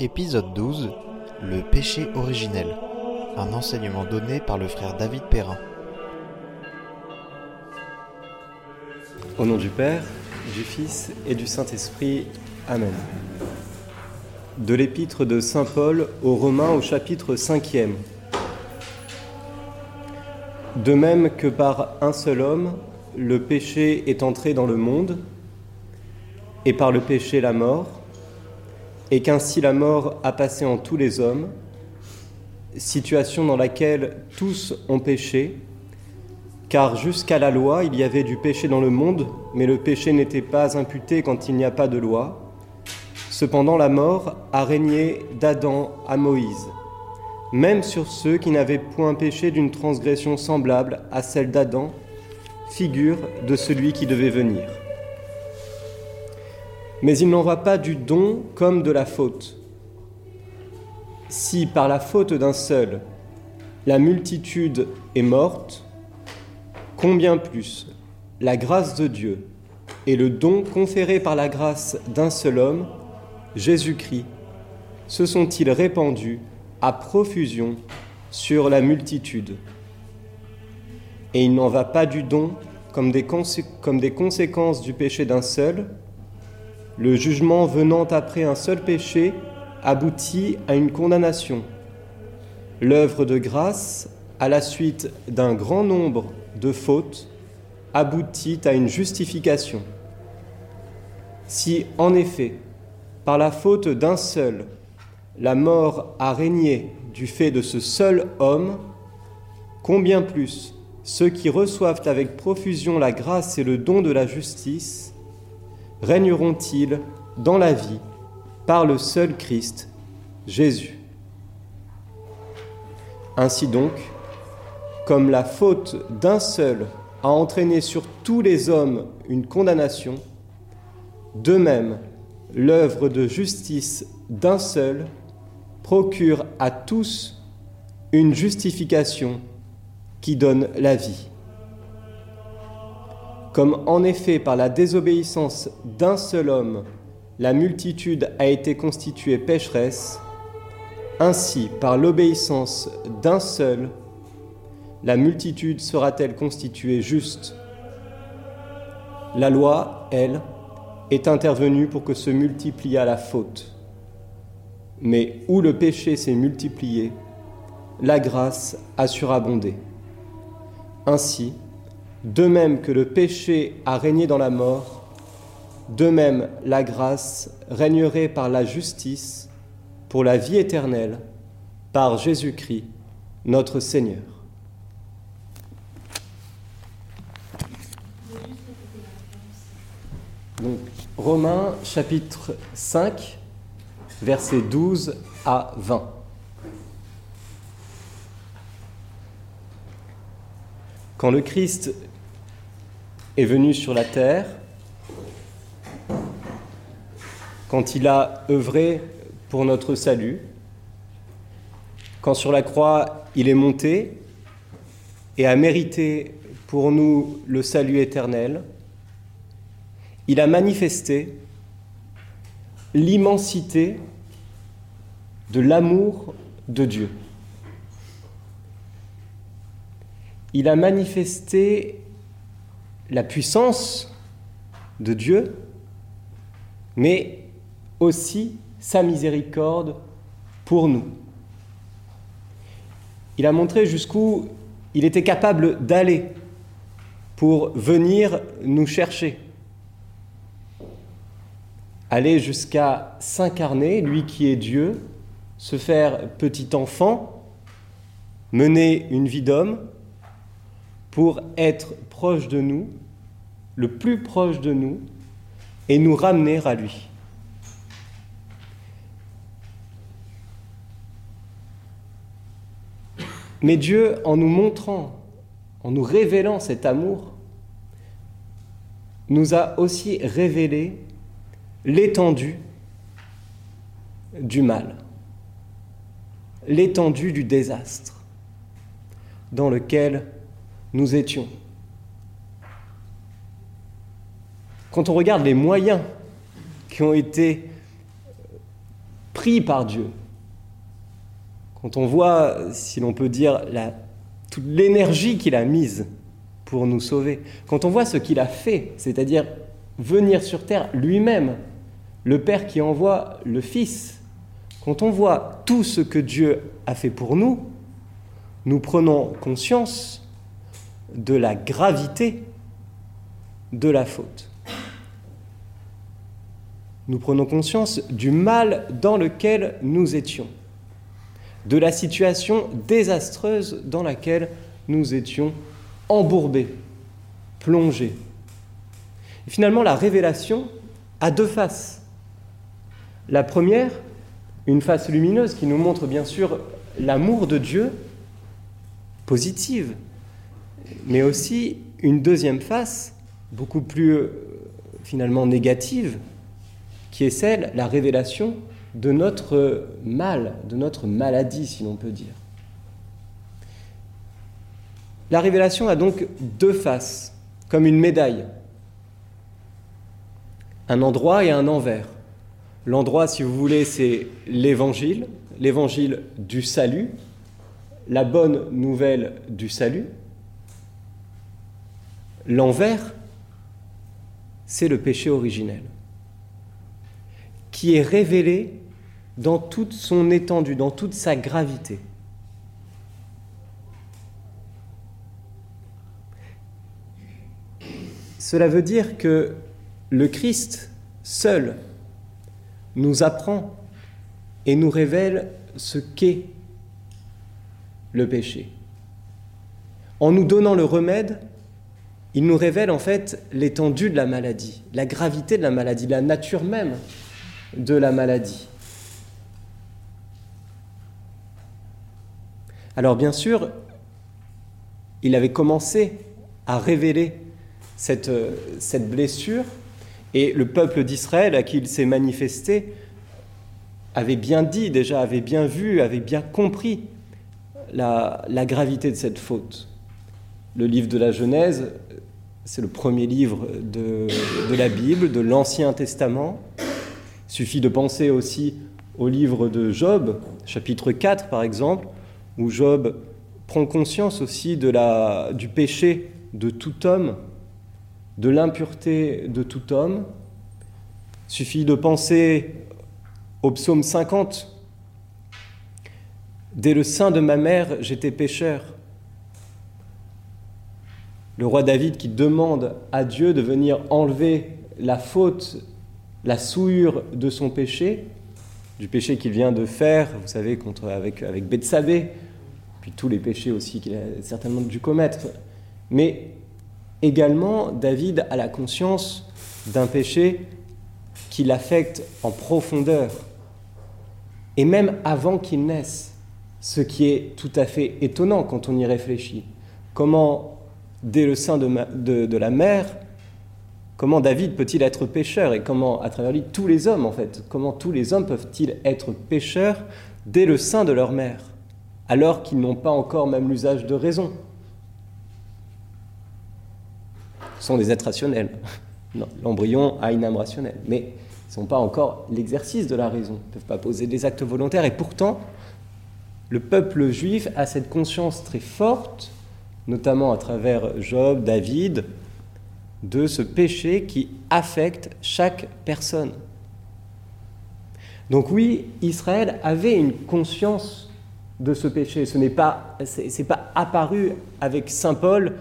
Épisode 12 Le péché originel. Un enseignement donné par le frère David Perrin. Au nom du Père, du Fils et du Saint-Esprit. Amen. De l'épître de Saint Paul aux Romains au chapitre 5e. De même que par un seul homme, le péché est entré dans le monde, et par le péché la mort, et qu'ainsi la mort a passé en tous les hommes, situation dans laquelle tous ont péché, car jusqu'à la loi il y avait du péché dans le monde, mais le péché n'était pas imputé quand il n'y a pas de loi. Cependant la mort a régné d'Adam à Moïse, même sur ceux qui n'avaient point péché d'une transgression semblable à celle d'Adam, figure de celui qui devait venir. Mais il n'en va pas du don comme de la faute. Si par la faute d'un seul, la multitude est morte, combien plus la grâce de Dieu et le don conféré par la grâce d'un seul homme, Jésus-Christ, se sont-ils répandus à profusion sur la multitude? Et il n'en va pas du don comme des, comme des conséquences du péché d'un seul, le jugement venant après un seul péché aboutit à une condamnation. L'œuvre de grâce, à la suite d'un grand nombre de fautes, aboutit à une justification. Si, en effet, par la faute d'un seul, la mort a régné du fait de ce seul homme, combien plus ceux qui reçoivent avec profusion la grâce et le don de la justice régneront-ils dans la vie par le seul Christ, Jésus. Ainsi donc, comme la faute d'un seul a entraîné sur tous les hommes une condamnation, de même, l'œuvre de justice d'un seul procure à tous une justification qui donne la vie. Comme en effet par la désobéissance d'un seul homme, la multitude a été constituée pécheresse, ainsi par l'obéissance d'un seul, la multitude sera-t-elle constituée juste? La loi, elle, est intervenue pour que se multipliât la faute. Mais où le péché s'est multiplié, la grâce a surabondé. Ainsi, de même que le péché a régné dans la mort, de même la grâce régnerait par la justice pour la vie éternelle par Jésus-Christ, notre Seigneur. Donc, Romains chapitre 5, versets 12 à 20. Quand le Christ est venu sur la terre, quand il a œuvré pour notre salut, quand sur la croix il est monté et a mérité pour nous le salut éternel, il a manifesté l'immensité de l'amour de Dieu. Il a manifesté la puissance de Dieu, mais aussi sa miséricorde pour nous. Il a montré jusqu'où il était capable d'aller pour venir nous chercher. Aller jusqu'à s'incarner, lui qui est Dieu, se faire petit enfant, mener une vie d'homme, pour être proche de nous, le plus proche de nous, et nous ramener à lui. Mais Dieu, en nous montrant, en nous révélant cet amour, nous a aussi révélé l'étendue du mal, l'étendue du désastre dans lequel nous étions. Quand on regarde les moyens qui ont été pris par Dieu, quand on voit, si l'on peut dire, toute l'énergie qu'il a mise pour nous sauver, quand on voit ce qu'il a fait, c'est-à-dire venir sur terre lui-même, le Père qui envoie le Fils, quand on voit tout ce que Dieu a fait pour nous, nous prenons conscience de la gravité de la faute. Nous prenons conscience du mal dans lequel nous étions, de la situation désastreuse dans laquelle nous étions embourbés, plongés. Finalement, la révélation a deux faces. La première, une face lumineuse qui nous montre bien sûr l'amour de Dieu, positive, mais aussi une deuxième face, beaucoup plus euh, finalement négative, qui est celle, la révélation de notre mal, de notre maladie, si l'on peut dire. La révélation a donc deux faces, comme une médaille, un endroit et un envers. L'endroit, si vous voulez, c'est l'évangile, l'évangile du salut, la bonne nouvelle du salut. L'envers, c'est le péché originel, qui est révélé dans toute son étendue, dans toute sa gravité. Cela veut dire que le Christ seul nous apprend et nous révèle ce qu'est le péché. En nous donnant le remède, il nous révèle en fait l'étendue de la maladie, la gravité de la maladie, la nature même de la maladie. Alors bien sûr, il avait commencé à révéler cette, cette blessure et le peuple d'Israël à qui il s'est manifesté avait bien dit déjà, avait bien vu, avait bien compris la, gravité de cette faute. Le livre de la Genèse, c'est le premier livre de, de la Bible, de l'Ancien Testament. Suffit de penser aussi au livre de Job, chapitre 4 par exemple, où Job prend conscience aussi du péché de tout homme de l'impureté de tout homme. Suffit de penser au psaume 50. Dès le sein de ma mère, j'étais pécheur. Le roi David qui demande à Dieu de venir enlever la faute, la souillure de son péché, du péché qu'il vient de faire, vous savez, contre, avec, avec puis tous les péchés aussi qu'il a certainement dû commettre. Mais Également, David a la conscience d'un péché qui l'affecte en profondeur, et même avant qu'il naisse, ce qui est tout à fait étonnant quand on y réfléchit. Comment, dès le sein de, la mère, comment David peut-il être pécheur et comment, à travers lui, tous les hommes, en fait, comment tous les hommes peuvent-ils être pécheurs dès le sein de leur mère, alors qu'ils n'ont pas encore même l'usage de raison? Sont des êtres rationnels. L'embryon a une âme rationnelle, mais ils ne sont pas encore l'exercice de la raison, ils ne peuvent pas poser des actes volontaires. Et pourtant, le peuple juif a cette conscience très forte, notamment à travers Job, David, de ce péché qui affecte chaque personne. Donc oui, Israël avait une conscience de ce péché. Ce n'est pas, c'est pas apparu avec saint Paul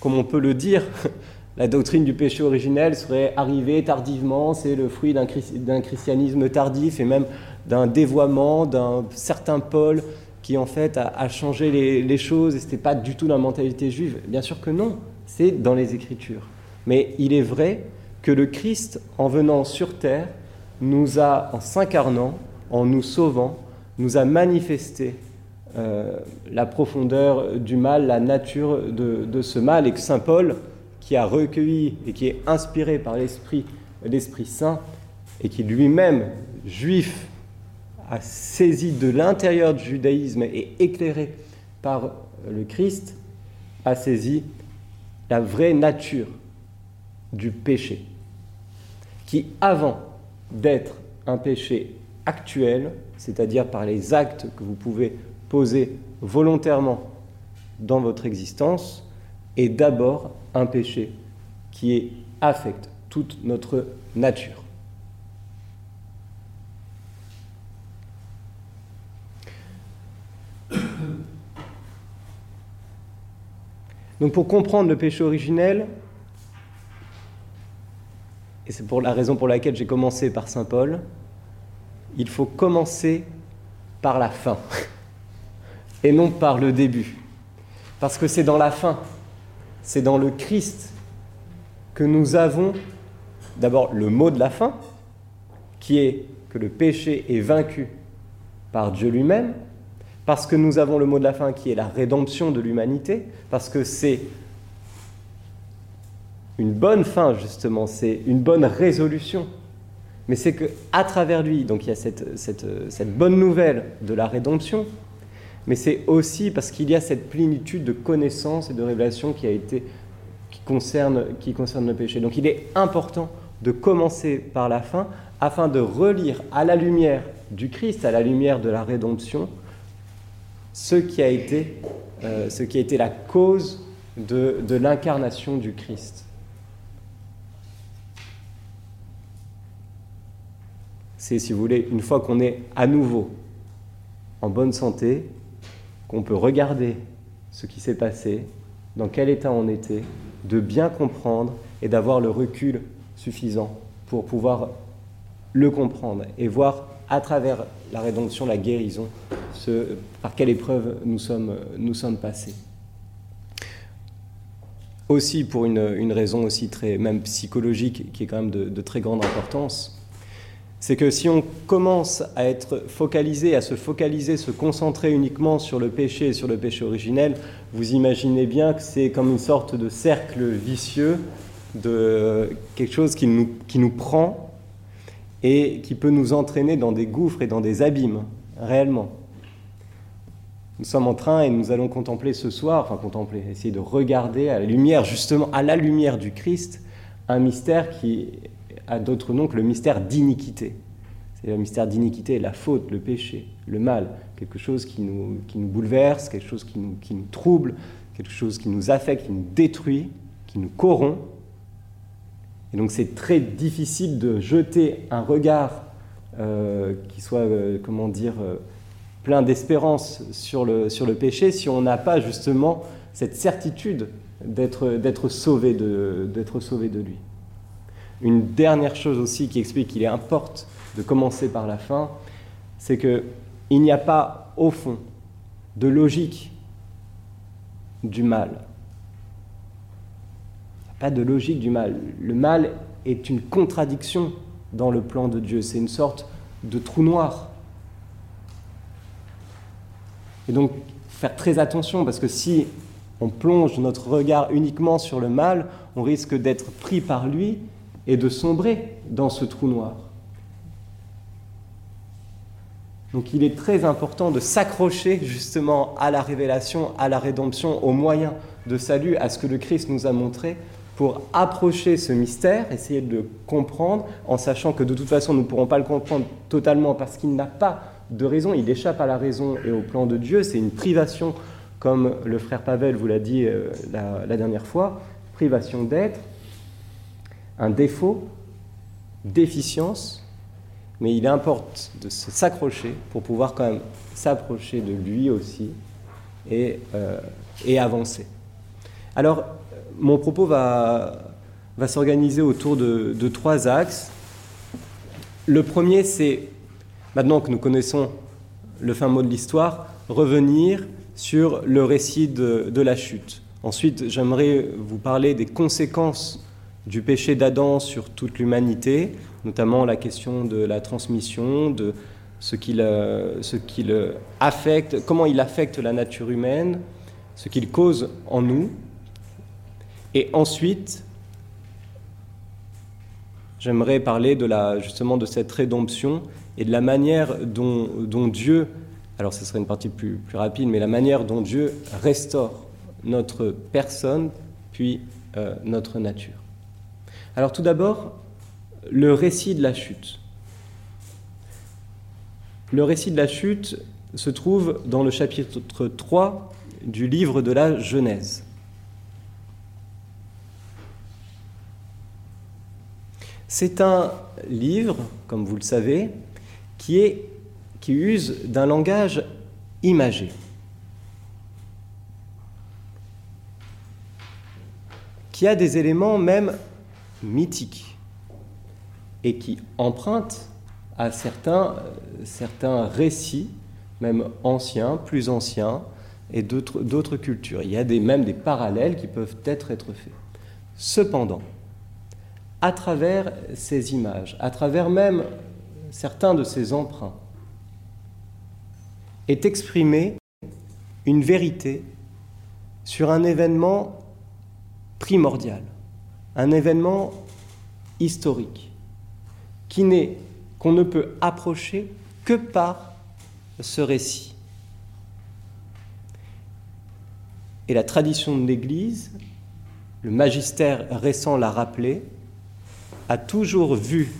comme on peut le dire, la doctrine du péché originel serait arrivée tardivement, c'est le fruit d'un christianisme tardif et même d'un dévoiement d'un certain Paul qui en fait a, changé les, choses et ce n'était pas du tout la mentalité juive. Bien sûr que non, c'est dans les Écritures. Mais il est vrai que le Christ, en venant sur terre, nous a, en s'incarnant, en nous sauvant, nous a manifesté euh, la profondeur du mal, la nature de, ce mal, et que Saint Paul, qui a recueilli et qui est inspiré par l'Esprit, l'Esprit Saint, et qui lui-même, juif, a saisi de l'intérieur du judaïsme et éclairé par le Christ, a saisi la vraie nature du péché, qui avant d'être un péché actuel, c'est-à-dire par les actes que vous pouvez poser volontairement dans votre existence, est d'abord un péché qui affecte toute notre nature. Donc pour comprendre le péché originel, et c'est pour la raison pour laquelle j'ai commencé par Saint Paul, il faut commencer par la fin et non par le début. Parce que c'est dans la fin, c'est dans le Christ que nous avons d'abord le mot de la fin, qui est que le péché est vaincu par Dieu lui-même, parce que nous avons le mot de la fin qui est la rédemption de l'humanité, parce que c'est une bonne fin justement, c'est une bonne résolution. Mais c'est qu'à travers lui, donc il y a cette, bonne nouvelle de la rédemption, mais c'est aussi parce qu'il y a cette plénitude de connaissances et de révélations qui a concerne, le péché. Donc il est important de commencer par la fin afin de relire à la lumière du Christ, à la lumière de la rédemption, ce qui a été, euh, la cause de l'incarnation du Christ. C'est, si vous voulez, une fois qu'on est à nouveau en bonne santé, qu'on peut regarder ce qui s'est passé, dans quel état on était, de bien comprendre et d'avoir le recul suffisant pour pouvoir le comprendre et voir à travers la rédemption, la guérison, par quelle épreuve nous sommes, nous sommes passés. Aussi pour une, raison aussi très même psychologique qui est quand même de, très grande importance, c'est que si on commence à être focalisé, à se focaliser, se concentrer uniquement sur le péché et sur le péché originel, vous imaginez bien que c'est comme une sorte de cercle vicieux de quelque chose qui nous, qui nous prend et qui peut nous entraîner dans des gouffres et dans des abîmes, réellement. Nous sommes en train et nous allons contempler ce soir, enfin contempler, essayer de regarder à la lumière, justement, à la lumière du Christ, un mystère qui a d'autres noms que le mystère d'iniquité. C'est le mystère d'iniquité, la faute, le péché, le mal, quelque chose qui nous, qui nous bouleverse, quelque chose qui nous, qui nous trouble, quelque chose qui nous affecte, qui nous détruit, qui nous corrompt. Et donc c'est très difficile de jeter un regard euh, qui soit, euh, comment dire, euh, plein d'espérance sur le, sur le péché si on n'a pas justement cette certitude d'être sauvé, de, sauvé de lui. Une dernière chose aussi qui explique qu'il est important de commencer par la fin, c'est qu'il n'y a pas au fond de logique du mal pas de logique du mal. Le mal est une contradiction dans le plan de Dieu. C'est une sorte de trou noir. Et donc, faire très attention, parce que si on plonge notre regard uniquement sur le mal, on risque d'être pris par lui et de sombrer dans ce trou noir. Donc il est très important de s'accrocher justement à la révélation, à la rédemption, aux moyens de salut, à ce que le Christ nous a montré, pour approcher ce mystère, essayer de le comprendre, en sachant que de toute façon nous ne pourrons pas le comprendre totalement parce qu'il n'a pas de raison, il échappe à la raison et au plan de Dieu, c'est une privation, comme le frère Pavel vous l'a dit euh, la, dernière fois, privation d'être, un défaut, déficience, mais il importe de s'accrocher pour pouvoir quand même s'approcher de lui aussi et, euh, et avancer. Alors, mon propos va, s'organiser autour de, trois axes. Le premier, c'est, maintenant que nous connaissons le fin mot de l'histoire, revenir sur le récit de la chute. Ensuite, j'aimerais vous parler des conséquences du péché d'Adam sur toute l'humanité, notamment la question de la transmission, de ce qu'il affecte, comment il affecte la nature humaine, ce qu'il cause en nous, et ensuite, j'aimerais parler de la, justement de cette rédemption et de la manière dont, Dieu, alors ce serait une partie plus, plus, rapide, mais la manière dont Dieu restaure notre personne, puis euh, notre nature. Alors tout d'abord, le récit de la chute. Le récit de la chute se trouve dans le chapitre 3 du livre de la Genèse. C'est un livre, comme vous le savez, qui, qui use d'un langage imagé. qui a des éléments même mythiques et qui emprunte à certains, euh, certains récits, même anciens, plus anciens, et d'autres cultures. Il y a des, même des parallèles qui peuvent être, être faits. Cependant, à travers ces images, à travers même certains de ces emprunts, est exprimée une vérité sur un événement primordial, un événement historique qu'on ne peut approcher que par ce récit. Et la tradition de l'Église, le magistère récent l'a rappelé, a toujours vu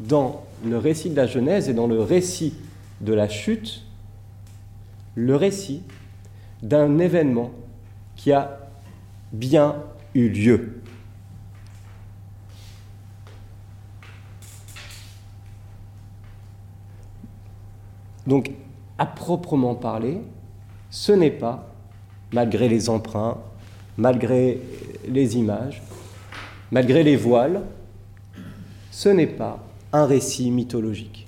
dans le récit de la Genèse et dans le récit de la chute le récit d'un événement qui a bien eu lieu. Donc, à proprement parler, ce n'est pas, malgré les emprunts, malgré les images, malgré les voiles, ce n'est pas un récit mythologique.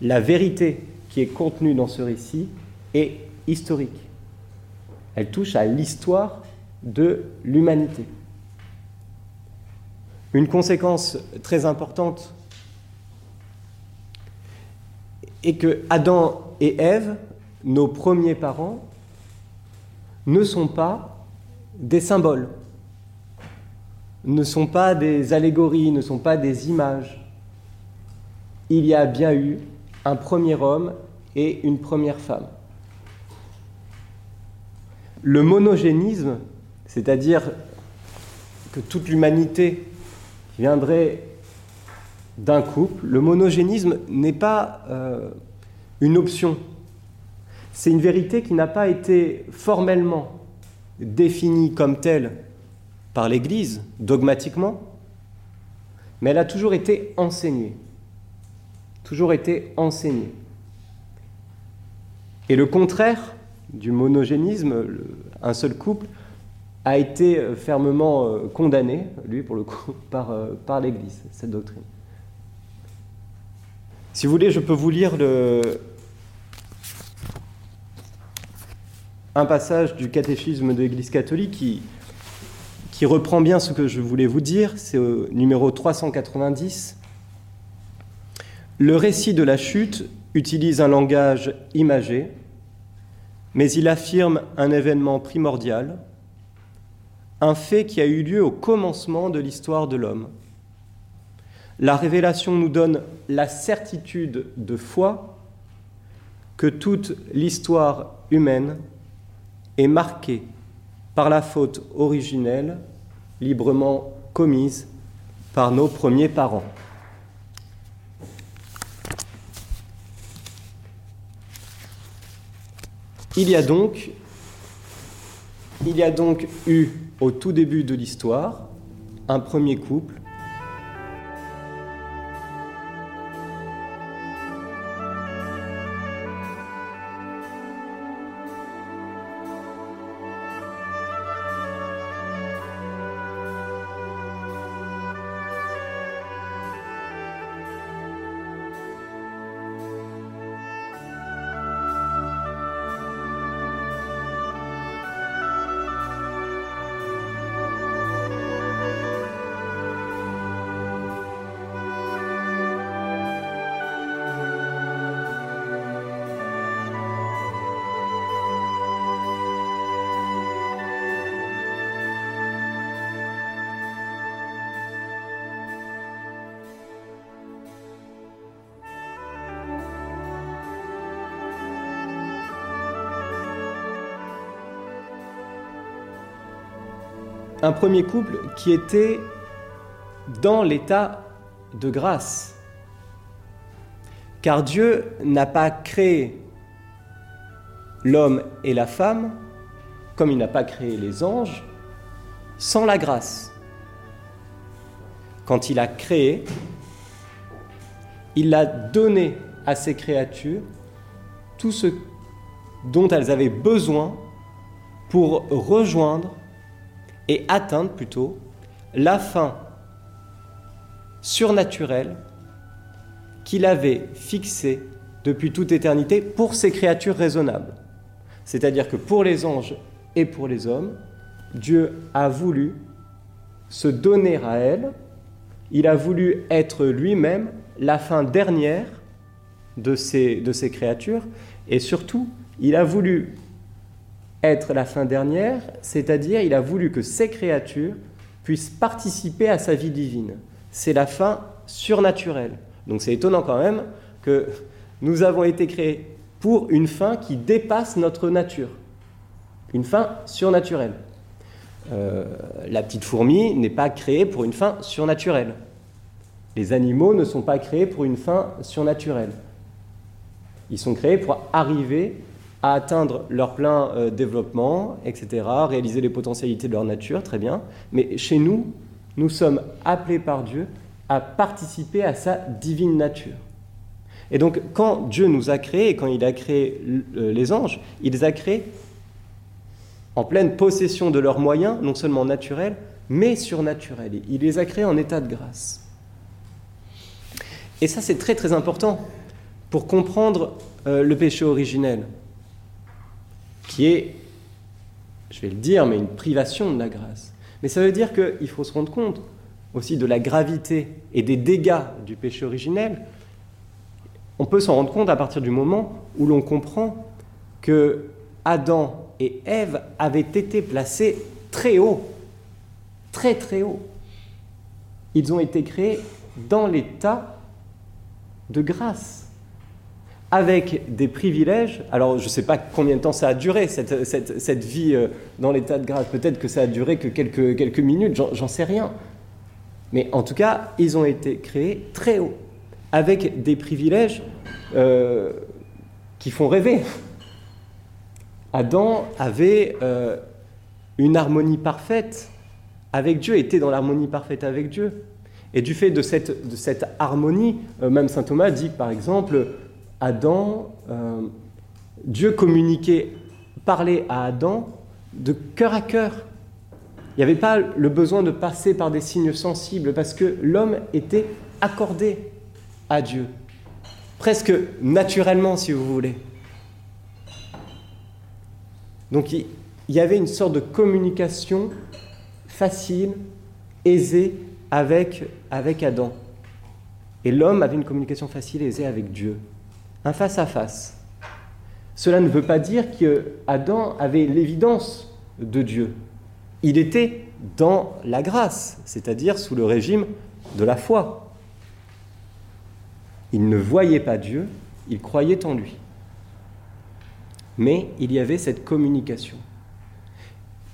La vérité qui est contenue dans ce récit est historique. Elle touche à l'histoire de l'humanité. Une conséquence très importante est que Adam et Ève, nos premiers parents, ne sont pas des symboles, ne sont pas des allégories, ne sont pas des images. Il y a bien eu un premier homme et une première femme. Le monogénisme, c'est-à-dire que toute l'humanité viendrait d'un couple, le monogénisme n'est pas euh, une option. C'est une vérité qui n'a pas été formellement définie comme telle par l'Église, dogmatiquement, mais elle a toujours été enseignée. Toujours été enseignée. Et le contraire du monogénisme, un seul couple, a été euh, fermement euh, condamné, lui pour le coup, par, par l'Église, cette doctrine. Si vous voulez, je peux vous lire un passage du catéchisme de l'Église catholique qui, qui reprend bien ce que je voulais vous dire, c'est au numéro 390. Le récit de la chute utilise un langage imagé, mais il affirme un événement primordial, un fait qui a eu lieu au commencement de l'histoire de l'homme. La révélation nous donne la certitude de foi que toute l'histoire humaine est marquée par la faute originelle librement commise par nos premiers parents. Il y a donc, il y a donc eu au tout début de l'histoire un premier couple premier couple qui était dans l'état de grâce, Car Dieu n'a pas créé l'homme et la femme, comme il n'a pas créé les anges, sans la grâce. Quand il a créé, il a donné à ces créatures tout ce dont elles avaient besoin pour rejoindre et atteindre plutôt la fin surnaturelle qu'il avait fixée depuis toute éternité pour ces créatures raisonnables. C'est-à-dire que pour les anges et pour les hommes, Dieu a voulu se donner à elles, il a voulu être lui-même la fin dernière de ces, de ces créatures, et surtout, il a voulu être la fin dernière, c'est-à-dire il a voulu que ces créatures puissent participer à sa vie divine. C'est la fin surnaturelle. Donc c'est étonnant quand même que nous avons été créés pour une fin qui dépasse notre nature, une fin surnaturelle. Euh, la petite fourmi n'est pas créée pour une fin surnaturelle. Les animaux ne sont pas créés pour une fin surnaturelle. Ils sont créés pour arriver à atteindre leur plein euh, développement, etc., réaliser les potentialités de leur nature, très bien. Mais chez nous, nous sommes appelés par Dieu à participer à sa divine nature. Et donc, quand Dieu nous a créés, quand il a créé euh, les anges, il les a créés en pleine possession de leurs moyens, non seulement naturels, mais surnaturels. Il les a créés en état de grâce. Et ça, c'est très très important pour comprendre euh, le péché originel, qui est, je vais le dire, mais une privation de la grâce. Mais ça veut dire qu'il faut se rendre compte aussi de la gravité et des dégâts du péché originel, on peut s'en rendre compte à partir du moment où l'on comprend que Adam et Ève avaient été placés très haut, très très haut. Ils ont été créés dans l'état de grâce, avec des privilèges. Alors je ne sais pas combien de temps ça a duré, cette, vie euh, dans l'état de grâce. Peut-être que ça a duré que quelques, quelques minutes, j'en sais rien. Mais en tout cas, ils ont été créés très haut avec des privilèges euh, qui font rêver. Adam avait euh, une harmonie parfaite avec Dieu, était dans l'harmonie parfaite avec Dieu. Et du fait de cette, de cette harmonie, même saint Thomas dit par exemple, Adam, Dieu communiquait, parlait à Adam de cœur à cœur. Il n'y avait pas le besoin de passer par des signes sensibles parce que l'homme était accordé à Dieu, presque naturellement si vous voulez. Donc il y avait une sorte de communication facile, aisée avec, avec Adam. Et l'homme avait une communication facile et aisée avec Dieu, un face-à-face. Cela ne veut pas dire que Adam avait l'évidence de Dieu. Il était dans la grâce, c'est-à-dire sous le régime de la foi. Il ne voyait pas Dieu, il croyait en lui. Mais il y avait cette communication.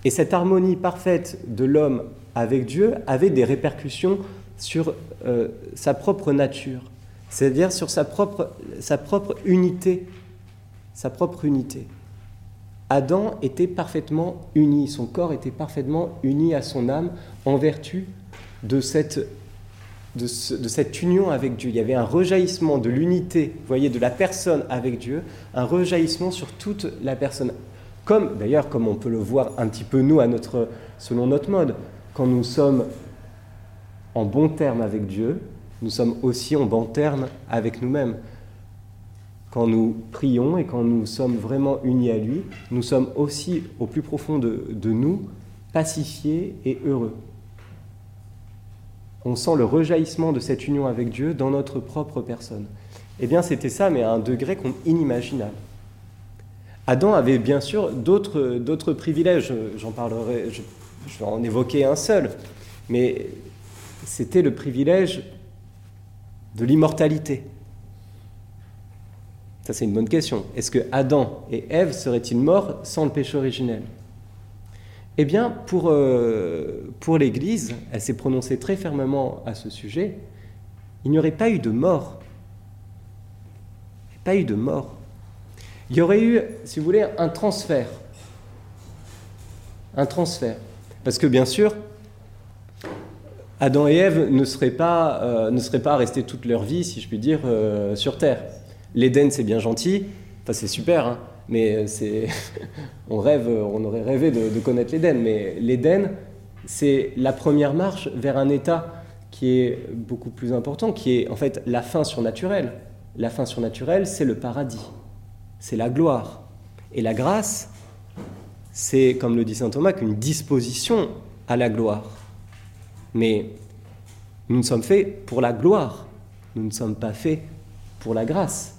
Et cette harmonie parfaite de l'homme avec Dieu avait des répercussions sur euh, sa propre nature, c'est-à-dire sur sa propre, sa propre unité, sa propre unité. Adam était parfaitement uni, son corps était parfaitement uni à son âme en vertu de cette de, cette union avec Dieu. Il y avait un rejaillissement de l'unité, vous voyez, de la personne avec Dieu, un rejaillissement sur toute la personne. Comme, d'ailleurs, comme on peut le voir un petit peu nous, à notre, selon notre mode, quand nous sommes en bon terme avec Dieu, nous sommes aussi en bon terme avec nous-mêmes. Quand nous prions et quand nous sommes vraiment unis à lui, nous sommes aussi au plus profond de nous pacifiés et heureux on sent le rejaillissement de cette union avec Dieu dans notre propre personne. Eh bien, c'était ça, mais à un degré inimaginable. Adam avait bien sûr d'autres privilèges, j'en parlerai, je vais en évoquer un seul, mais c'était le privilège de l'immortalité. Ça, c'est une bonne question. Est-ce que Adam et Ève seraient-ils morts sans le péché originel? Eh bien, pour, euh, pour l'Église, elle s'est prononcée très fermement à ce sujet, il n'y aurait pas eu de mort Pas eu de mort. Il y aurait eu, si vous voulez, un transfert. Un transfert. Parce que bien sûr, Adam et Ève ne seraient pas, euh, ne seraient pas restés toute leur vie, si je puis dire, euh, sur Terre. L'Éden, c'est bien gentil, c'est super, hein, mais c'est, on rêve, on aurait rêvé de, de connaître l'Éden, mais l'Éden, c'est la première marche vers un état qui est beaucoup plus important, qui est en fait la fin surnaturelle. La fin surnaturelle, c'est le paradis, c'est la gloire. Et la grâce, c'est, comme le dit saint Thomas, qu'une disposition à la gloire. Mais nous ne sommes faits pour la gloire, nous ne sommes pas faits pour la grâce.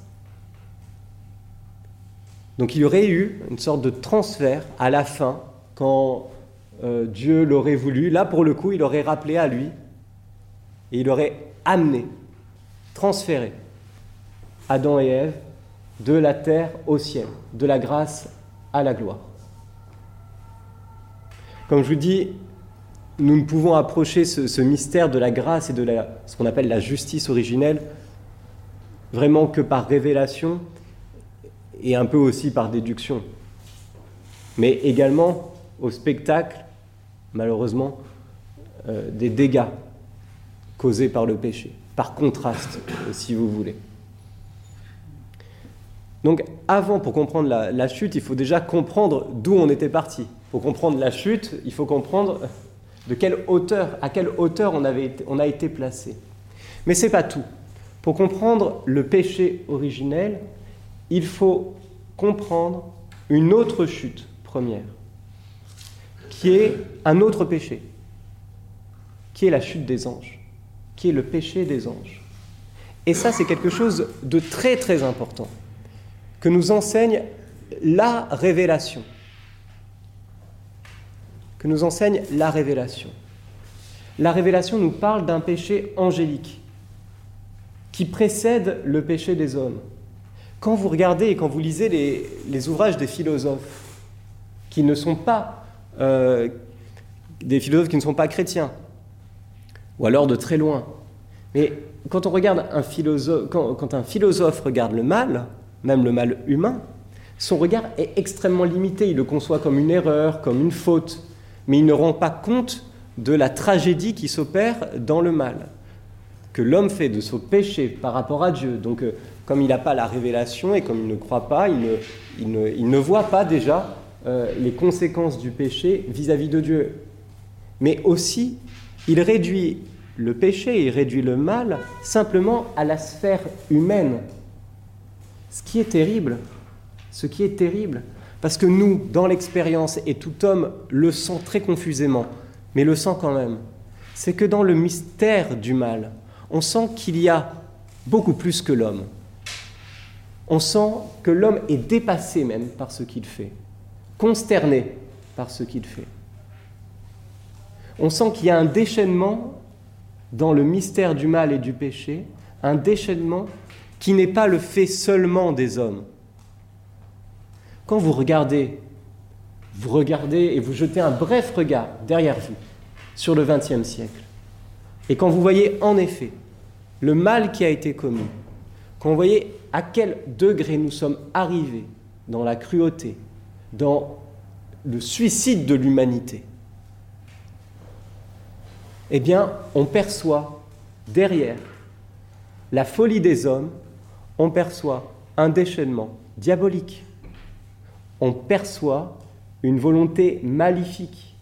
Donc il y aurait eu une sorte de transfert à la fin, quand euh, Dieu l'aurait voulu. Là, pour le coup, il aurait rappelé à lui et il aurait amené, transféré Adam et Ève de la terre au ciel, de la grâce à la gloire. Comme je vous dis, nous ne pouvons approcher ce, mystère de la grâce et de ce qu'on appelle la justice originelle vraiment que par révélation et un peu aussi par déduction, mais également au spectacle, malheureusement, euh, des dégâts causés par le péché, par contraste, si vous voulez. Donc avant, pour comprendre la, chute, il faut déjà comprendre d'où on était parti. Pour comprendre la chute, il faut comprendre de quelle hauteur, à quelle hauteur on, a été placé. Mais ce n'est pas tout. Pour comprendre le péché originel, il faut comprendre une autre chute première, qui est un autre péché, qui est la chute des anges qui est le péché des anges. Et ça, c'est quelque chose de très très important, que nous enseigne la révélation. Que nous enseigne la révélation. La révélation nous parle d'un péché angélique qui précède le péché des hommes. Quand vous regardez et quand vous lisez les, ouvrages des philosophes, qui ne sont pas euh, des philosophes qui ne sont pas chrétiens, ou alors de très loin. Mais quand on regarde un philosophe, quand, un philosophe regarde le mal, même le mal humain, son regard est extrêmement limité. Il le conçoit comme une erreur, comme une faute, mais il ne rend pas compte de la tragédie qui s'opère dans le mal, que l'homme fait de son péché par rapport à Dieu. Donc, euh, comme il n'a pas la révélation et comme il ne croit pas, il ne, voit pas déjà euh, les conséquences du péché vis-à-vis -vis de Dieu. Mais aussi, il réduit le péché, il réduit le mal simplement à la sphère humaine. Ce qui est terrible, ce qui est terrible, parce que nous, dans l'expérience, et tout homme le sent très confusément, mais le sent quand même, c'est que dans le mystère du mal, on sent qu'il y a beaucoup plus que l'homme. On sent que l'homme est dépassé même par ce qu'il fait, consterné par ce qu'il fait on sent qu'il y a un déchaînement dans le mystère du mal et du péché, un déchaînement qui n'est pas le fait seulement des hommes. Quand vous regardez, vous regardez et vous jetez un bref regard derrière vous sur le XXe siècle, et quand vous voyez en effet le mal qui a été commis, quand vous voyez à quel degré nous sommes arrivés dans la cruauté, dans le suicide de l'humanité, eh bien, on perçoit derrière la folie des hommes, on perçoit un déchaînement diabolique, on perçoit une volonté maléfique,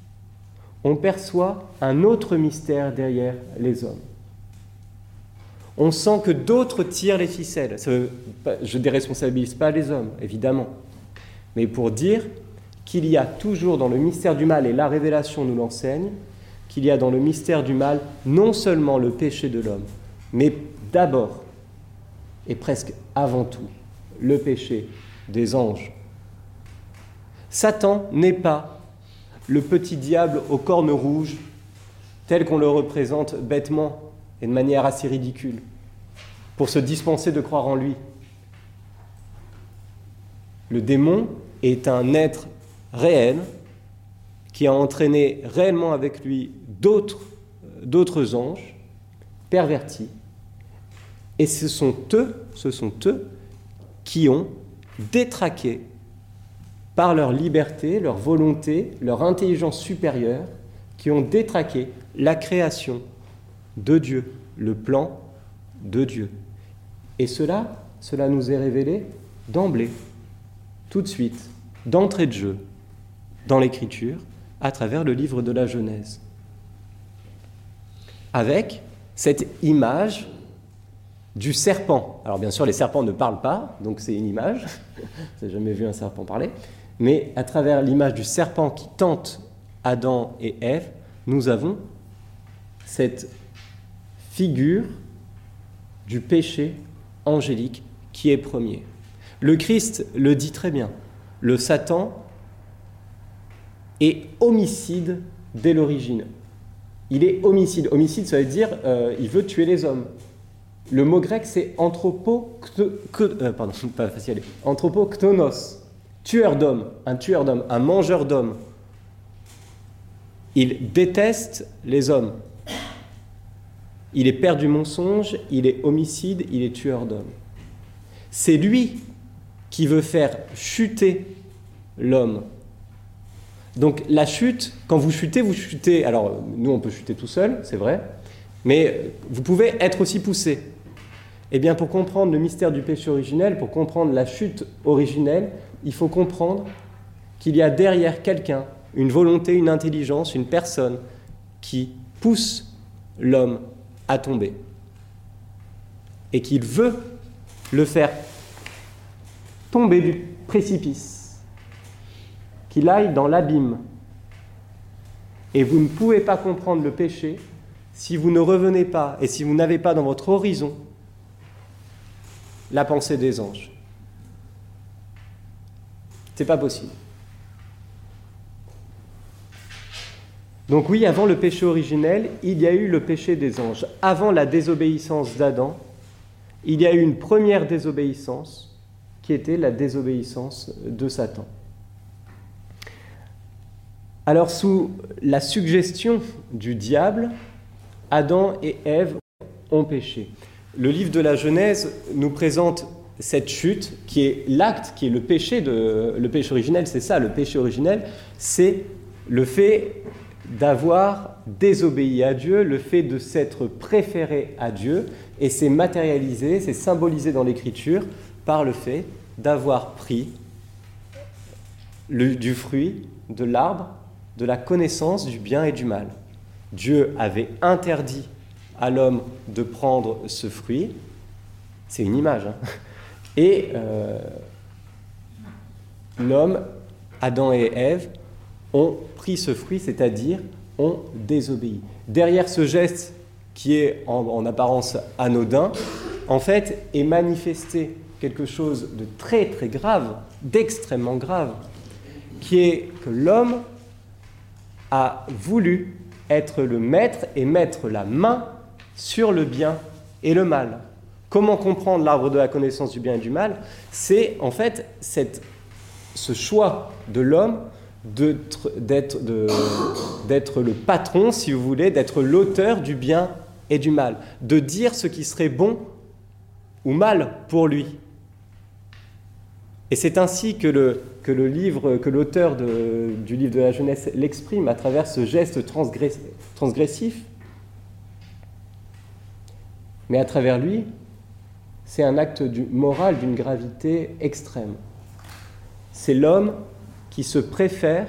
on perçoit un autre mystère derrière les hommes. On sent que d'autres tirent les ficelles. Je ne déresponsabilise pas les hommes, évidemment, mais pour dire qu'il y a toujours dans le mystère du mal, et la révélation nous l'enseigne, qu'il y a dans le mystère du mal non seulement le péché de l'homme, mais d'abord et presque avant tout le péché des anges. Satan n'est pas le petit diable aux cornes rouges tel qu'on le représente bêtement et de manière assez ridicule, pour se dispenser de croire en lui. Le démon est un être réel qui a entraîné réellement avec lui d'autres, d'autres anges pervertis. Et ce sont eux, ce sont eux qui ont détraqué par leur liberté, leur volonté, leur intelligence supérieure, qui ont détraqué la création de Dieu, le plan de Dieu. Et cela, cela nous est révélé d'emblée, tout de suite, d'entrée de jeu, dans l'Écriture, à travers le livre de la Genèse. Avec cette image du serpent. Alors bien sûr, les serpents ne parlent pas, donc c'est une image. Vous n'avez jamais vu un serpent parler. Mais à travers l'image du serpent qui tente Adam et Ève, nous avons cette figure du péché angélique qui est premier. Le Christ le dit très bien. Le Satan est homicide dès l'origine. Il est homicide. Homicide, ça veut dire euh, il veut tuer les hommes. Le mot grec, c'est anthropo, euh, anthropoktonos, tueur d'hommes, un tueur d'hommes, un mangeur d'hommes. Il déteste les hommes. Il est père du mensonge, il est homicide, il est tueur d'hommes. C'est lui qui veut faire chuter l'homme. Donc la chute, quand vous chutez, vous chutez. Alors nous, on peut chuter tout seul, c'est vrai, mais vous pouvez être aussi poussé. Eh bien, pour comprendre le mystère du péché originel, pour comprendre la chute originelle, il faut comprendre qu'il y a derrière quelqu'un une volonté, une intelligence, une personne qui pousse l'homme à tomber. Et qu'il veut le faire tomber du précipice, qu'il aille dans l'abîme. Et vous ne pouvez pas comprendre le péché si vous ne revenez pas et si vous n'avez pas dans votre horizon la pensée des anges. C'est pas possible. Donc oui, avant le péché originel, il y a eu le péché des anges. Avant la désobéissance d'Adam, il y a eu une première désobéissance qui était la désobéissance de Satan. Alors sous la suggestion du diable, Adam et Ève ont péché. Le livre de la Genèse nous présente cette chute qui est l'acte, qui est le péché, de, le péché originel, c'est ça, le péché originel, c'est le fait d'avoir désobéi à Dieu, le fait de s'être préféré à Dieu, et c'est matérialisé, c'est symbolisé dans l'Écriture par le fait d'avoir pris du fruit de l'arbre de la connaissance du bien et du mal. Dieu avait interdit à l'homme de prendre ce fruit, c'est une image, hein. Et euh, l'homme, Adam et Ève, ont pris ce fruit, c'est-à-dire ont désobéi. Derrière ce geste qui est en, apparence anodin, en fait, est manifesté quelque chose de très très grave, d'extrêmement grave, qui est que l'homme a voulu être le maître et mettre la main sur le bien et le mal. Comment comprendre l'arbre de la connaissance du bien et du mal C'est en fait ce choix de l'homme d'être le patron, si vous voulez, d'être l'auteur du bien et du mal, de dire ce qui serait bon ou mal pour lui. Et c'est ainsi que le livre, que l'auteur du livre de la jeunesse l'exprime à travers ce geste transgressif. Mais à travers lui, c'est un acte du, moral d'une gravité extrême. C'est l'homme qui se préfère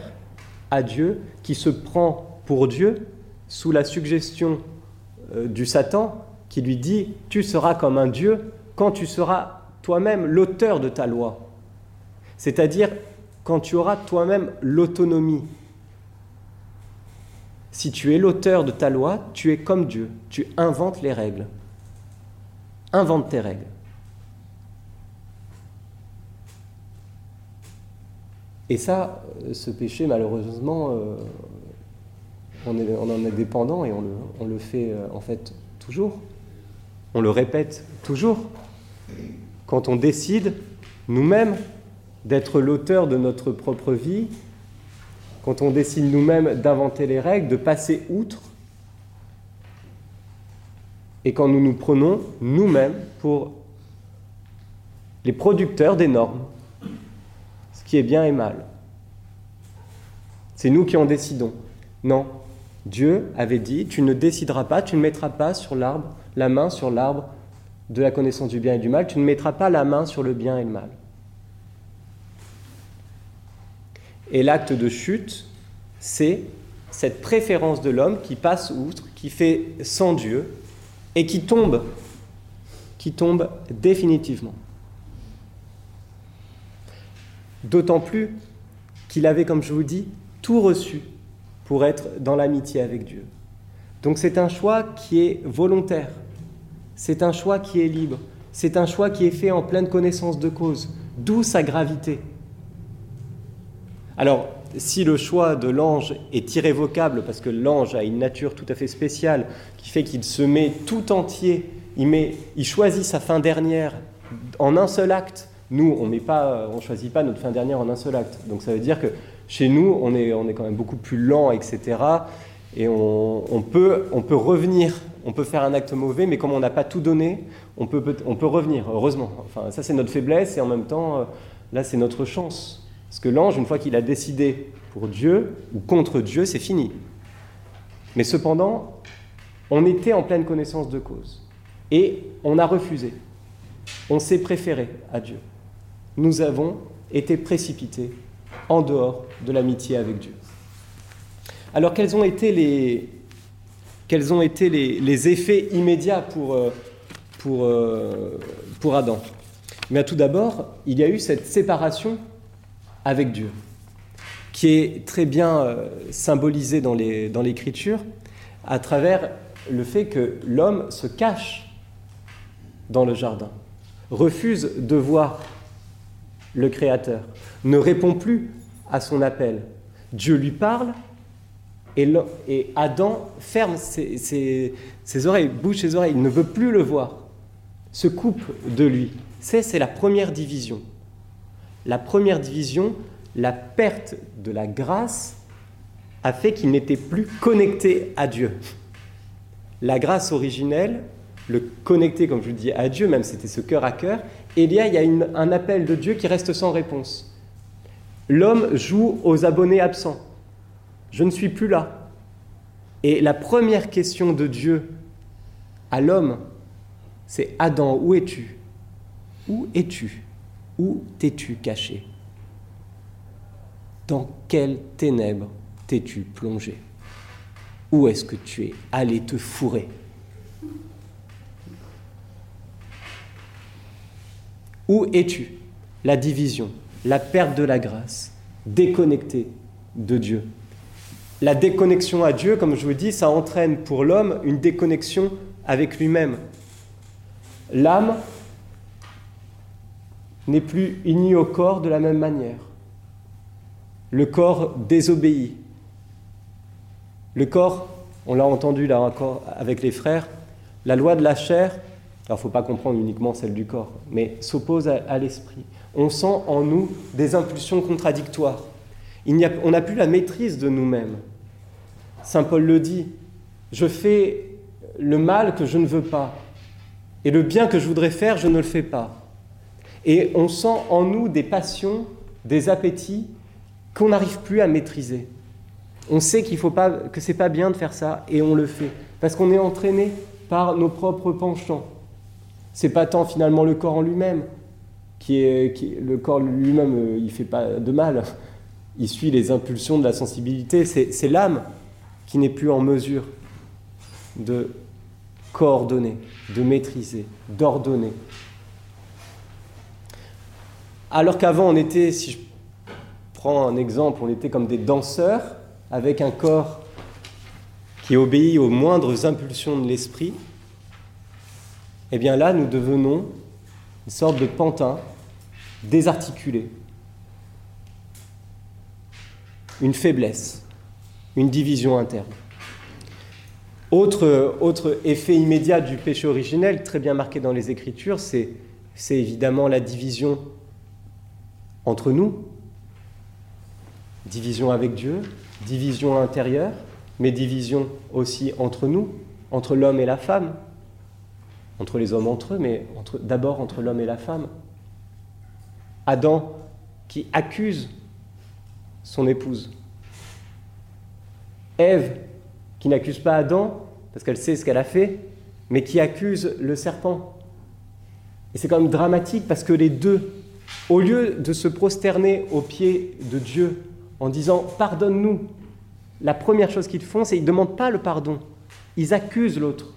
à Dieu, qui se prend pour Dieu sous la suggestion euh, du Satan qui lui dit Tu seras comme un Dieu quand tu seras toi-même l'auteur de ta loi. C'est-à-dire quand tu auras toi-même l'autonomie. Si tu es l'auteur de ta loi, tu es comme Dieu, tu inventes les règles. Invente tes règles. Et ça, euh, ce péché, malheureusement, euh, on, en est dépendant et on le, fait euh, en fait toujours. On le répète toujours. Quand on décide nous-mêmes d'être l'auteur de notre propre vie, quand on décide nous-mêmes d'inventer les règles, de passer outre, et quand nous nous prenons nous-mêmes pour les producteurs des normes, est bien et mal. C'est nous qui en décidons. Non, Dieu avait dit, tu ne décideras pas, tu ne mettras pas sur l'arbre, la main sur l'arbre de la connaissance du bien et du mal, tu ne mettras pas la main sur le bien et le mal. Et l'acte de chute, c'est cette préférence de l'homme qui passe outre, qui fait sans Dieu et qui tombe, qui tombe définitivement. D'autant plus qu'il avait, comme je vous dis, tout reçu pour être dans l'amitié avec Dieu. Donc c'est un choix qui est volontaire, c'est un choix qui est libre, c'est un choix qui est fait en pleine connaissance de cause, d'où sa gravité. Alors, si le choix de l'ange est irrévocable, parce que l'ange a une nature tout à fait spéciale, qui fait qu'il se met tout entier, il, choisit sa fin dernière en un seul acte. Nous, on ne choisit pas notre fin dernière en un seul acte. Donc ça veut dire que chez nous, on est, on est quand même beaucoup plus lent, etc. Et on, peut, on peut revenir, on peut faire un acte mauvais, mais comme on n'a pas tout donné, on peut, on peut revenir, heureusement. Enfin, ça, c'est notre faiblesse, et en même temps, euh, là, c'est notre chance. Parce que l'ange, une fois qu'il a décidé pour Dieu ou contre Dieu, c'est fini. Mais cependant, on était en pleine connaissance de cause. Et on a refusé. On s'est préféré à Dieu. Nous avons été précipités en dehors de l'amitié avec Dieu. Alors quels ont été les, effets immédiats pour, euh, euh, Adam? Mais Tout d'abord, il y a eu cette séparation avec Dieu, qui est très bien euh, symbolisé dans l'Écriture à travers le fait que l'homme se cache dans le jardin, refuse de voir le Créateur, ne répond plus à son appel. Dieu lui parle et, Adam ferme ses, oreilles, bouge ses oreilles, il ne veut plus le voir, se coupe de lui. C'est la première division. La première division, la perte de la grâce a fait qu'il n'était plus connecté à Dieu. La grâce originelle, le connecter, comme je vous dis, à Dieu, même c'était ce cœur à cœur, et il y a un appel de Dieu qui reste sans réponse. L'homme joue aux abonnés absents. Je ne suis plus là. Et la première question de Dieu à l'homme, c'est Adam, où es-tu? Où es-tu? Où t'es-tu caché? Dans quelles ténèbres t'es-tu plongé? Où est-ce que tu es allé te fourrer? Où es-tu? La division, la perte de la grâce, déconnecté de Dieu. La déconnexion à Dieu, comme je vous dis, ça entraîne pour l'homme une déconnexion avec lui-même. L'âme n'est plus uni au corps de la même manière. Le corps désobéit. Le corps, on l'a entendu là encore avec les frères, la loi de la chair, alors il ne faut pas comprendre uniquement celle du corps, mais s'oppose à, l'esprit. On sent en nous des impulsions contradictoires. On n'a plus la maîtrise de nous-mêmes. Saint Paul le dit, je fais le mal que je ne veux pas, et le bien que je voudrais faire, je ne le fais pas. Et on sent en nous des passions, des appétits qu'on n'arrive plus à maîtriser. On sait qu'il faut pas, que c'est pas bien de faire ça, et on le fait parce qu'on est entraîné par nos propres penchants. C'est pas tant finalement le corps en lui-même qui est, le corps lui-même, euh, il fait pas de mal. Il suit les impulsions de la sensibilité. C'est l'âme qui n'est plus en mesure de coordonner, de maîtriser, d'ordonner. Alors qu'avant, on était, si je prends un exemple, on était comme des danseurs avec un corps qui obéit aux moindres impulsions de l'esprit. Eh bien là, nous devenons une sorte de pantin désarticulé, une faiblesse, une division interne. Autre, autre effet immédiat du péché originel, très bien marqué dans les Écritures, c'est évidemment la division entre nous, division avec Dieu, division intérieure, mais division aussi entre nous, entre l'homme et la femme, entre les hommes entre eux, mais d'abord entre l'homme et la femme. Adam qui accuse son épouse. Ève qui n'accuse pas Adam parce qu'elle sait ce qu'elle a fait, mais qui accuse le serpent. Et c'est quand même dramatique parce que les deux, au lieu de se prosterner aux pieds de Dieu en disant pardonne-nous, la première chose qu'ils font, c'est qu'ils ne demandent pas le pardon, ils accusent l'autre.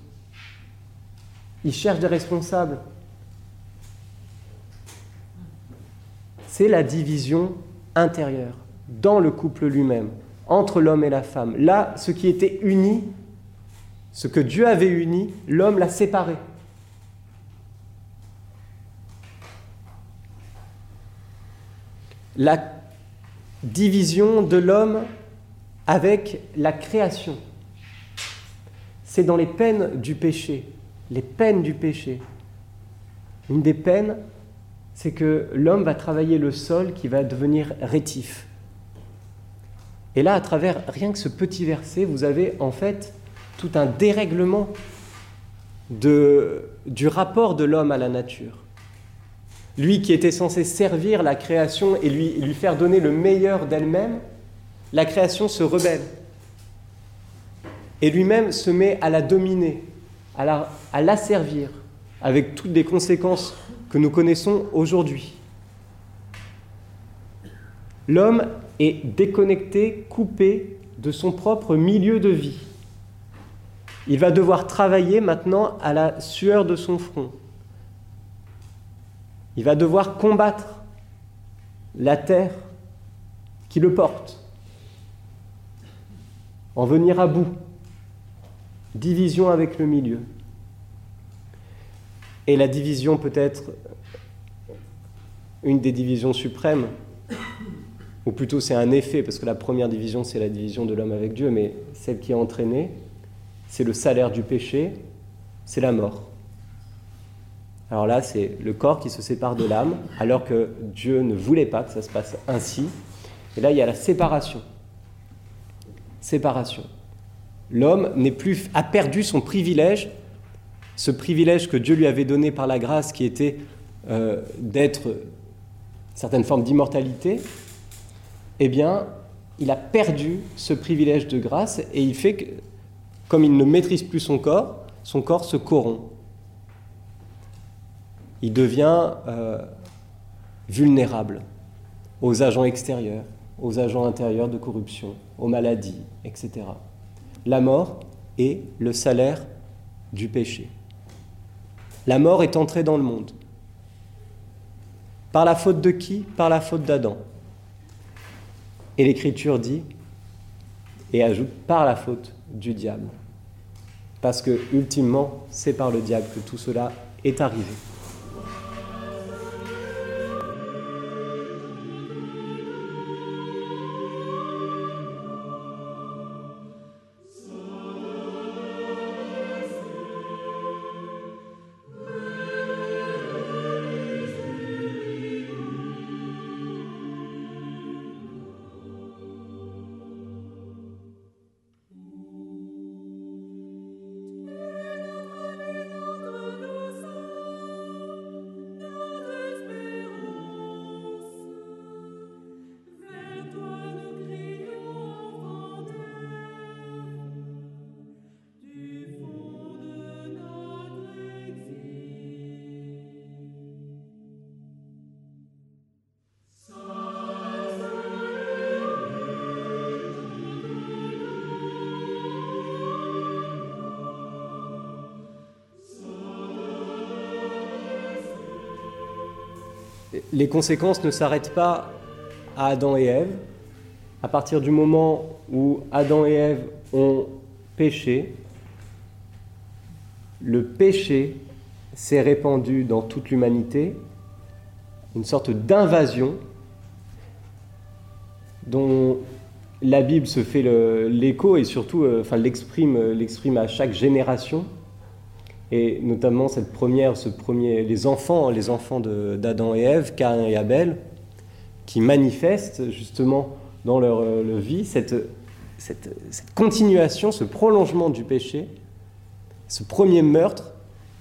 Ils cherchent des responsables. C'est la division intérieure dans le couple lui-même, entre l'homme et la femme. Là, ce qui était uni, ce que Dieu avait uni, l'homme l'a séparé. La division de l'homme avec la création. C'est dans les peines du péché, les peines du péché. Une des peines, c'est que l'homme va travailler le sol qui va devenir rétif. Et là, à travers rien que ce petit verset, vous avez en fait tout un dérèglement du rapport de l'homme à la nature. Lui qui était censé servir la création et lui, lui faire donner le meilleur d'elle-même, la création se rebelle. Et lui-même se met à la dominer, à la, à la servir, avec toutes les conséquences que nous connaissons aujourd'hui. L'homme est déconnecté, coupé de son propre milieu de vie. Il va devoir travailler maintenant à la sueur de son front. Il va devoir combattre la terre qui le porte, en venir à bout, division avec le milieu. Et la division peut être une des divisions suprêmes, ou plutôt c'est un effet, parce que la première division c'est la division de l'homme avec Dieu, mais celle qui est entraînée, c'est le salaire du péché, c'est la mort. Alors là, c'est le corps qui se sépare de l'âme, alors que Dieu ne voulait pas que ça se passe ainsi. Et là, il y a la séparation. Séparation. L'homme n'est plus, a perdu son privilège, ce privilège que Dieu lui avait donné par la grâce, qui était euh, d'être certaine forme d'immortalité. Eh bien, il a perdu ce privilège de grâce et il fait que comme il ne maîtrise plus son corps, son corps se corrompt. Il devient euh, vulnérable aux agents extérieurs, aux agents intérieurs de corruption, aux maladies, etc. La mort est le salaire du péché. La mort est entrée dans le monde. Par la faute de qui? Par la faute d'Adam. Et l'Écriture dit, et ajoute, par la faute du diable. Parce que, ultimement, c'est par le diable que tout cela est arrivé. Les conséquences ne s'arrêtent pas à Adam et Ève. À partir du moment où Adam et Ève ont péché, le péché s'est répandu dans toute l'humanité, une sorte d'invasion dont la Bible se fait l'écho et surtout euh, enfin, l'exprime à chaque génération et notamment cette première, ce premier, les enfants, les enfants d'Adam et Ève, Cain et Abel, qui manifestent justement dans leur, euh, vie cette, cette, continuation, ce prolongement du péché, ce premier meurtre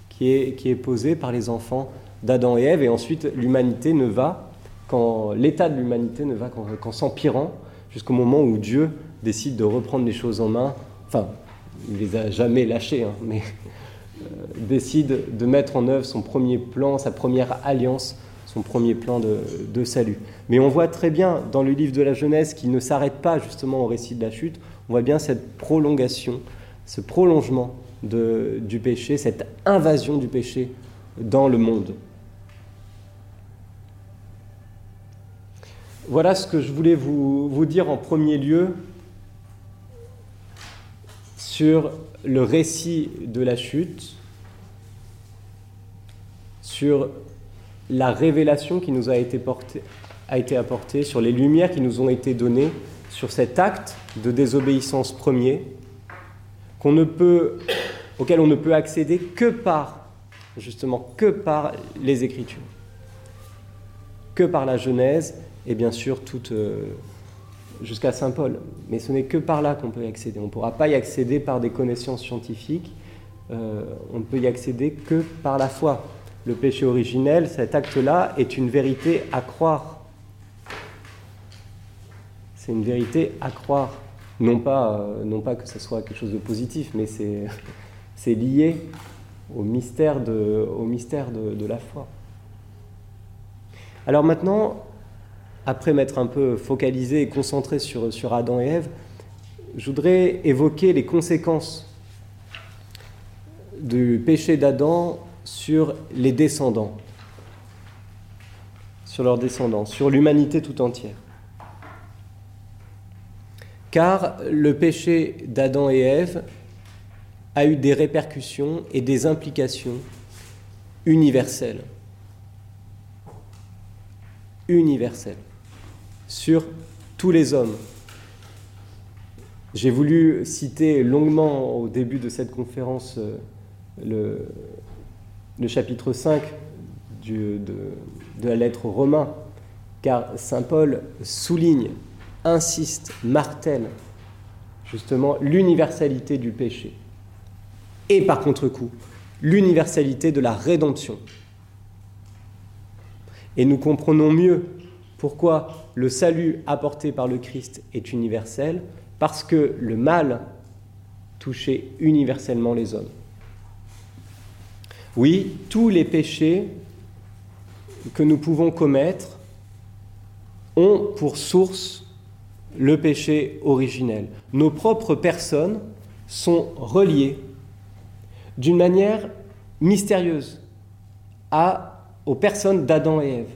qui est, qui est posé par les enfants d'Adam et Ève, et ensuite l'humanité ne va quand l'état de l'humanité ne va qu'en s'empirant, jusqu'au moment où Dieu décide de reprendre les choses en main, enfin, il les a jamais lâchées, hein, mais décide de mettre en œuvre son premier plan, sa première alliance, son premier plan de, salut. Mais on voit très bien dans le livre de la Genèse qu'il ne s'arrête pas justement au récit de la chute, on voit bien cette prolongation, ce prolongement du péché, cette invasion du péché dans le monde. Voilà ce que je voulais vous dire en premier lieu sur le récit de la chute, sur la révélation qui nous a été, portée, a été apportée, sur les lumières qui nous ont été données, sur cet acte de désobéissance premier, qu'on ne peut, auquel on ne peut accéder que par, justement, que par les Écritures, que par la Genèse et bien sûr toute, euh, jusqu'à Saint Paul. Mais ce n'est que par là qu'on peut y accéder. On ne pourra pas y accéder par des connaissances scientifiques. Euh, on ne peut y accéder que par la foi. Le péché originel, cet acte-là, est une vérité à croire. C'est une vérité à croire. Non pas, euh, non pas que ce soit quelque chose de positif, mais c'est lié au mystère, de, au mystère de la foi. Alors maintenant, après m'être un peu focalisé et concentré sur, sur Adam et Ève, je voudrais évoquer les conséquences du péché d'Adam sur les descendants, sur leurs descendants, sur l'humanité tout entière. Car le péché d'Adam et Ève a eu des répercussions et des implications universelles. Universelles sur tous les hommes. J'ai voulu citer longuement au début de cette conférence euh, le, chapitre 5 du, de, de, la lettre aux Romains, car Saint Paul souligne, insiste, martèle justement l'universalité du péché. Et par contre-coup, l'universalité de la rédemption. Et nous comprenons mieux pourquoi le salut apporté par le Christ est universel Parce que le mal touchait universellement les hommes. Oui, tous les péchés que nous pouvons commettre ont pour source le péché originel. Nos propres personnes sont reliées d'une manière mystérieuse aux personnes d'Adam et Ève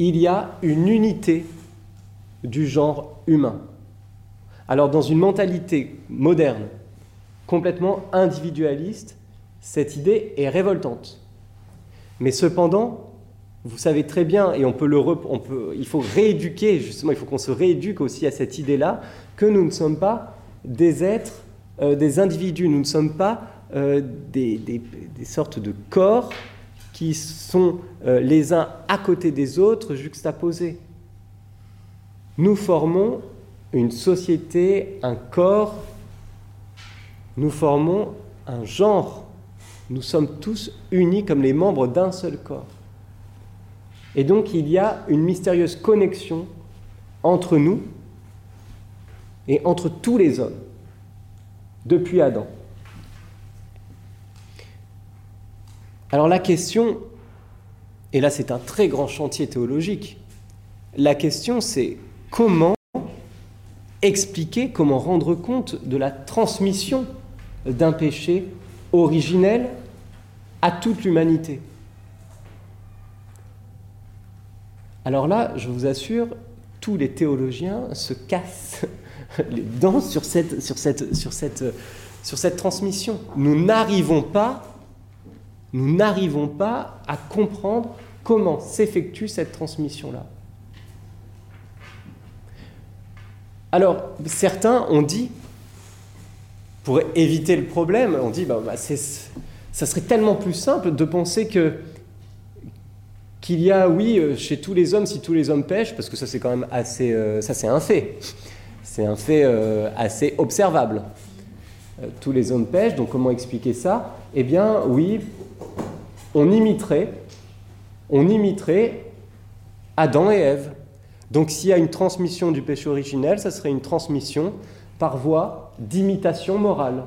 il y a une unité du genre humain. Alors dans une mentalité moderne, complètement individualiste, cette idée est révoltante. Mais cependant, vous savez très bien, et on peut le on peut, il faut rééduquer, justement, il faut qu'on se rééduque aussi à cette idée-là, que nous ne sommes pas des êtres, euh, des individus, nous ne sommes pas euh, des, sortes de corps qui sont euh, les uns à côté des autres juxtaposés. Nous formons une société, un corps, nous formons un genre. Nous sommes tous unis comme les membres d'un seul corps. Et donc il y a une mystérieuse connexion entre nous et entre tous les hommes, depuis Adam. Alors la question, et là c'est un très grand chantier théologique, la question c'est comment expliquer, comment rendre compte de la transmission d'un péché originel à toute l'humanité. Alors là, je vous assure, tous les théologiens se cassent les dents sur cette, sur cette, transmission. Nous n'arrivons pas nous n'arrivons pas à comprendre comment s'effectue cette transmission-là. Alors, certains ont dit, pour éviter le problème, on dit, bah, bah ça serait tellement plus simple de penser que qu'il y a, oui, euh, chez tous les hommes, si tous les hommes pêchent, parce que ça c'est quand même assez, euh, ça c'est un fait, c'est un fait euh, assez observable. tous les hommes pêchent, donc comment expliquer ça? Eh bien, oui, on imiterait Adam et Ève. Donc s'il y a une transmission du péché originel, ça serait une transmission par voie d'imitation morale,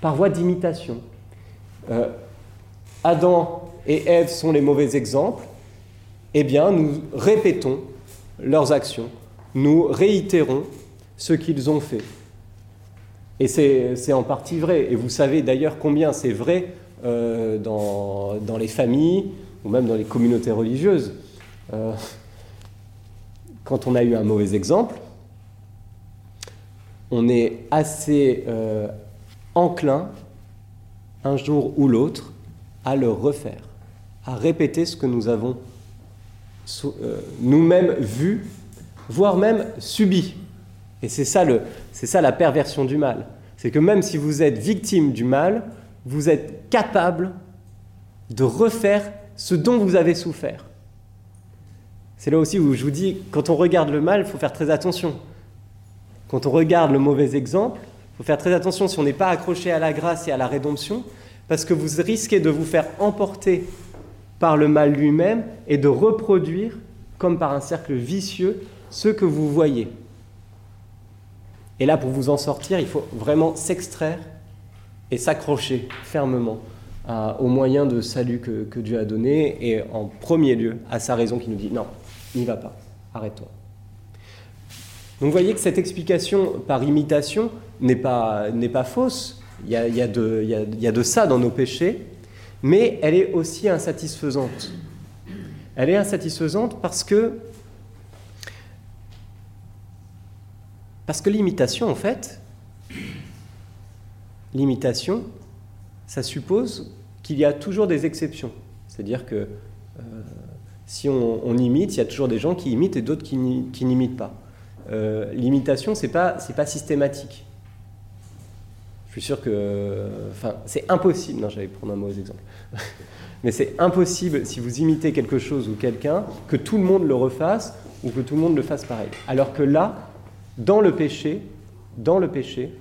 par voie d'imitation. Euh, Adam et Ève sont les mauvais exemples, eh bien nous répétons leurs actions, nous réitérons ce qu'ils ont fait. Et c'est en partie vrai. Et vous savez d'ailleurs combien c'est vrai euh, dans, les familles ou même dans les communautés religieuses. Euh, quand on a eu un mauvais exemple, on est assez euh, enclin, un jour ou l'autre, à le refaire, à répéter ce que nous avons nous-mêmes vu, voire même subi. Et c'est ça, ça la perversion du mal. C'est que même si vous êtes victime du mal, vous êtes capable de refaire ce dont vous avez souffert. C'est là aussi où je vous dis, quand on regarde le mal, il faut faire très attention. Quand on regarde le mauvais exemple, il faut faire très attention si on n'est pas accroché à la grâce et à la rédemption, parce que vous risquez de vous faire emporter par le mal lui-même et de reproduire, comme par un cercle vicieux, ce que vous voyez. Et là, pour vous en sortir, il faut vraiment s'extraire et s'accrocher fermement aux moyens de salut que, Dieu a donné et en premier lieu à sa raison qui nous dit non, n'y va pas, arrête-toi. Donc vous voyez que cette explication par imitation n'est pas, pas fausse, il y, a, il, y a de, il y a de ça dans nos péchés, mais elle est aussi insatisfaisante. Elle est insatisfaisante parce que Parce que l'imitation, en fait, l'imitation, ça suppose qu'il y a toujours des exceptions. C'est-à-dire que euh, si on, imite, il y a toujours des gens qui imitent et d'autres qui, n'imitent pas. Euh, l'imitation, c'est pas, pas systématique. Je suis sûr que, enfin, c'est impossible. Non, j'allais prendre un mauvais exemple. Mais c'est impossible si vous imitez quelque chose ou quelqu'un que tout le monde le refasse ou que tout le monde le fasse pareil. Alors que là, dans le péché, dans le péché,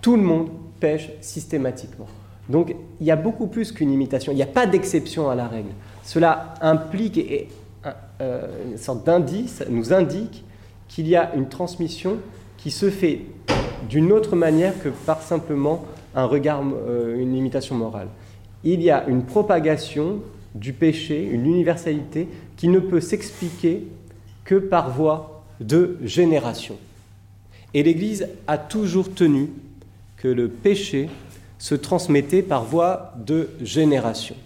tout le monde pêche systématiquement. Donc il y a beaucoup plus qu'une imitation, il n'y a pas d'exception à la règle. Cela implique et, euh, une sorte d'indice, nous indique qu'il y a une transmission qui se fait d'une autre manière que par simplement un regard, euh, une imitation morale. Il y a une propagation du péché, une universalité qui ne peut s'expliquer que par voie de génération. Et l'Église a toujours tenu que le péché se transmettait par voie de génération.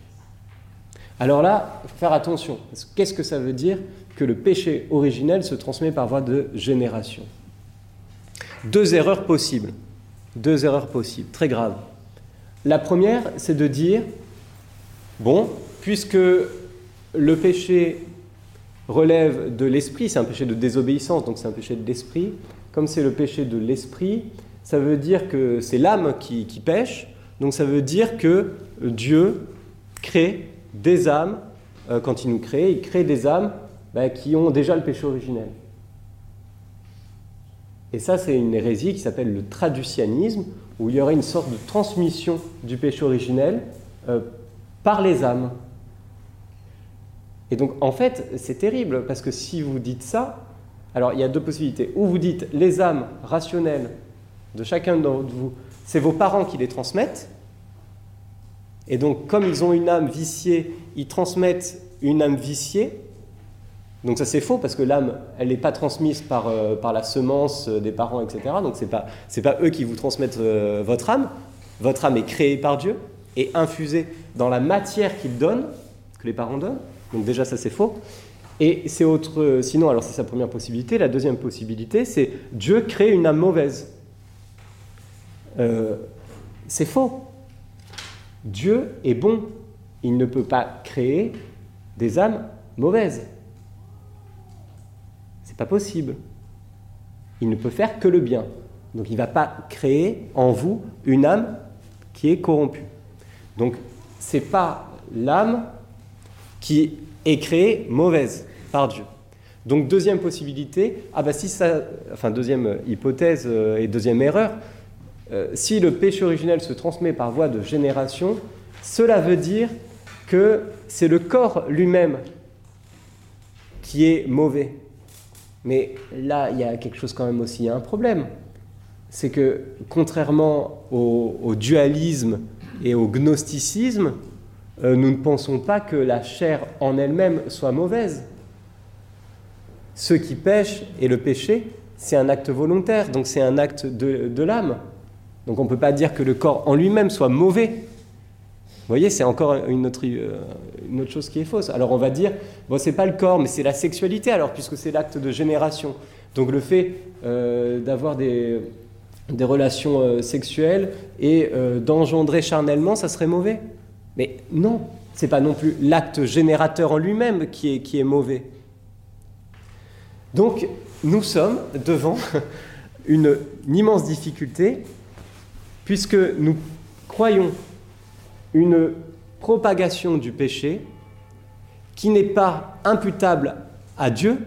Alors là, faire attention. Qu'est-ce que ça veut dire que le péché originel se transmet par voie de génération? Deux erreurs possibles. Deux erreurs possibles, très graves. La première, c'est de dire, bon, puisque le péché relève de l'esprit, c'est un péché de désobéissance, donc c'est un péché de l'esprit. Comme c'est le péché de l'esprit, ça veut dire que c'est l'âme qui, pêche, donc ça veut dire que Dieu crée des âmes, euh, quand il nous crée, il crée des âmes bah, qui ont déjà le péché originel. Et ça, c'est une hérésie qui s'appelle le traducianisme, où il y aurait une sorte de transmission du péché originel euh, par les âmes. Et donc, en fait, c'est terrible, parce que si vous dites ça, alors il y a deux possibilités. Ou vous dites les âmes rationnelles de chacun d'entre vous, c'est vos parents qui les transmettent. Et donc, comme ils ont une âme viciée, ils transmettent une âme viciée. Donc ça c'est faux parce que l'âme, elle n'est pas transmise par, euh, par la semence des parents, etc. Donc ce n'est pas, pas eux qui vous transmettent euh, votre âme. Votre âme est créée par Dieu et infusée dans la matière qu'il donne, que les parents donnent. Donc déjà, ça c'est faux. Et c'est autre. Sinon, alors c'est sa première possibilité. La deuxième possibilité, c'est Dieu crée une âme mauvaise. Euh, c'est faux. Dieu est bon. Il ne peut pas créer des âmes mauvaises. C'est pas possible. Il ne peut faire que le bien. Donc il ne va pas créer en vous une âme qui est corrompue. Donc c'est pas l'âme qui est créée mauvaise par Dieu. Donc deuxième possibilité, ah bah si ça, enfin deuxième hypothèse euh, et deuxième erreur, euh, si le péché originel se transmet par voie de génération, cela veut dire que c'est le corps lui-même qui est mauvais. Mais là, il y a quelque chose quand même aussi, il y a un problème. C'est que contrairement au, dualisme et au gnosticisme, euh, nous ne pensons pas que la chair en elle-même soit mauvaise. Ceux qui pêchent et le péché, c'est un acte volontaire, donc c'est un acte de, l'âme. Donc on ne peut pas dire que le corps en lui-même soit mauvais. Vous voyez, c'est encore une autre, euh, une autre, chose qui est fausse. Alors on va dire, bon, c'est pas le corps, mais c'est la sexualité, alors, puisque c'est l'acte de génération. Donc le fait euh, d'avoir des, relations euh, sexuelles et d'engendrer charnellement, ça serait mauvais. Mais non, c'est pas non plus l'acte générateur en lui-même qui est, qui est mauvais. Donc, nous sommes devant une, immense difficulté, puisque nous croyons une propagation du péché qui n'est pas imputable à Dieu,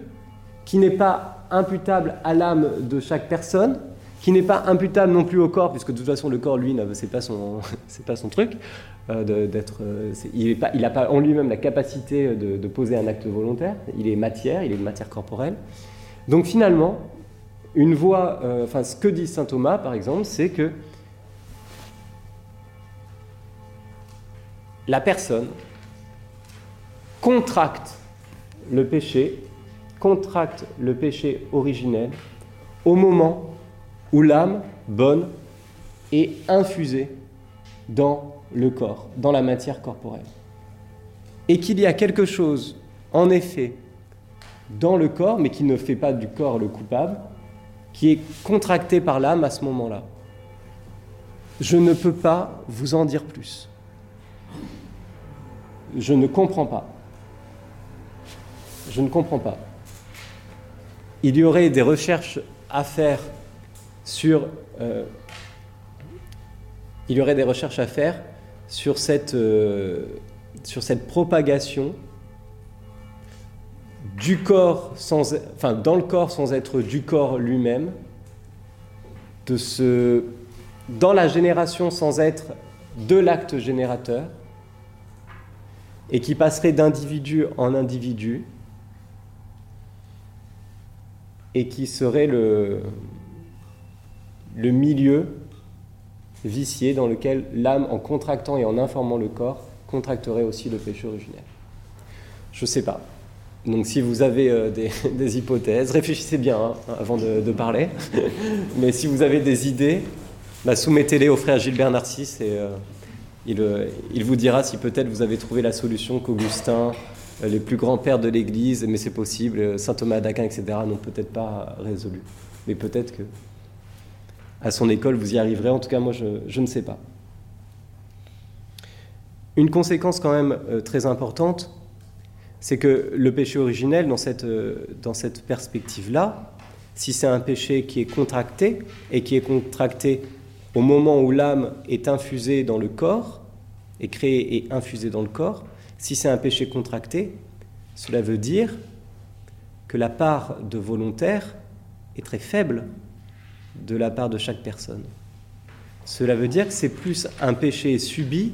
qui n'est pas imputable à l'âme de chaque personne, qui n'est pas imputable non plus au corps, puisque de toute façon le corps, lui, c'est pas son, pas son truc. Euh, d'être, euh, il n'a pas en lui-même la capacité de, poser un acte volontaire. Il est matière, il est matière corporelle. Donc finalement, une voie, euh, enfin ce que dit saint Thomas par exemple, c'est que la personne contracte le péché, contracte le péché originel au moment où l'âme bonne est infusée dans le corps, dans la matière corporelle. Et qu'il y a quelque chose, en effet, dans le corps, mais qui ne fait pas du corps le coupable, qui est contracté par l'âme à ce moment-là. Je ne peux pas vous en dire plus. Je ne comprends pas. Je ne comprends pas. Il y aurait des recherches à faire sur. Euh, il y aurait des recherches à faire sur cette, euh, sur cette propagation du corps sans, dans le corps sans être du corps lui-même, de ce, dans la génération sans être de l'acte générateur, et qui passerait d'individu en individu, et qui serait le, le milieu vicié dans lequel l'âme, en contractant et en informant le corps, contracterait aussi le péché originel. Je ne sais pas. Donc si vous avez euh, des, hypothèses, réfléchissez bien hein, avant de, parler. Mais si vous avez des idées, bah, soumettez-les au frère Gilbert Narcisse et euh, euh, il, vous dira si peut-être vous avez trouvé la solution qu'Augustin, les plus grands pères de l'Église, mais c'est possible, saint Thomas d'Aquin, etc., n'ont peut-être pas résolu. Mais peut-être que à son école vous y arriverez. En tout cas, moi, je ne sais pas. Une conséquence quand même très importante, c'est que le péché originel, dans cette, euh, dans cette perspective-là, si c'est un péché qui est contracté, et qui est contracté au moment où l'âme est infusée dans le corps, est créée et infusée dans le corps, si c'est un péché contracté, cela veut dire que la part de volontaire est très faible de la part de chaque personne. Cela veut dire que c'est plus un péché subi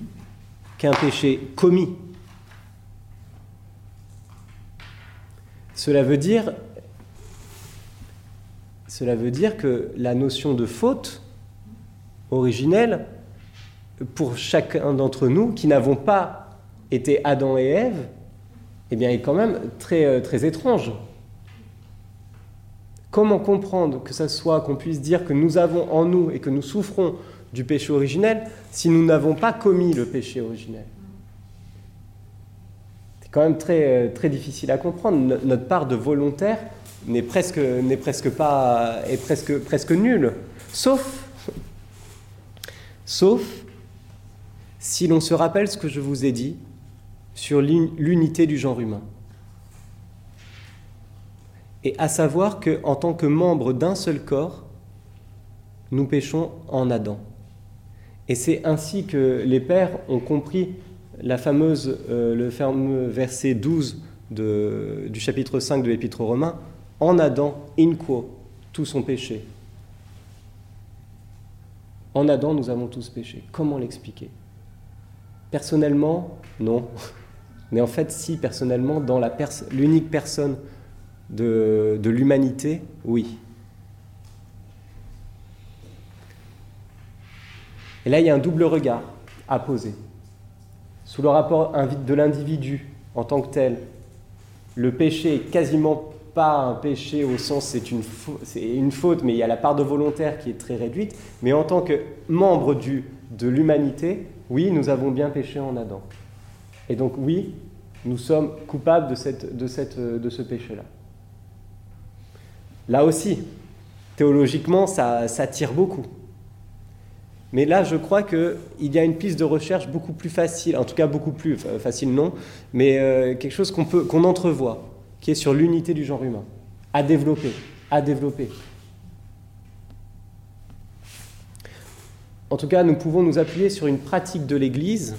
qu'un péché commis. Cela veut dire, cela veut dire que la notion de faute originelle, pour chacun d'entre nous qui n'avons pas été Adam et Ève, eh bien, est quand même très, euh, très étrange. Comment comprendre que ça soit qu'on puisse dire que nous avons en nous et que nous souffrons du péché originel si nous n'avons pas commis le péché originel? Quand même très, euh, très difficile à comprendre. Notre part de volontaire n'est presque, presque pas, presque, presque nulle. Sauf, sauf si l'on se rappelle ce que je vous ai dit sur l'unité du genre humain. Et à savoir qu'en tant que membre d'un seul corps, nous péchons en Adam. Et c'est ainsi que les pères ont compris la fameuse, euh, le fameux verset 12 du chapitre 5 de l'Épître aux Romains, en Adam, in quo, tout son péché. En Adam, nous avons tous péché. Comment l'expliquer? Personnellement, Non. Mais en fait, si, personnellement, dans l'unique personne de, de l'humanité, oui. Et là, il y a un double regard à poser. Sous le rapport de l'individu en tant que tel, le péché est quasiment pas un péché au sens c'est une, faute, mais il y a la part de volontaire qui est très réduite. Mais en tant que membre de l'humanité, oui, nous avons bien péché en Adam. Et donc oui, nous sommes coupables de, ce péché-là. Là aussi, théologiquement, ça, ça tire beaucoup. Mais là, je crois qu'il y a une piste de recherche beaucoup plus facile, en tout cas beaucoup plus facile, non, mais euh, quelque chose qu'on qu'on entrevoit, qui est sur l'unité du genre humain, à développer, à développer. En tout cas, nous pouvons nous appuyer sur une pratique de l'Église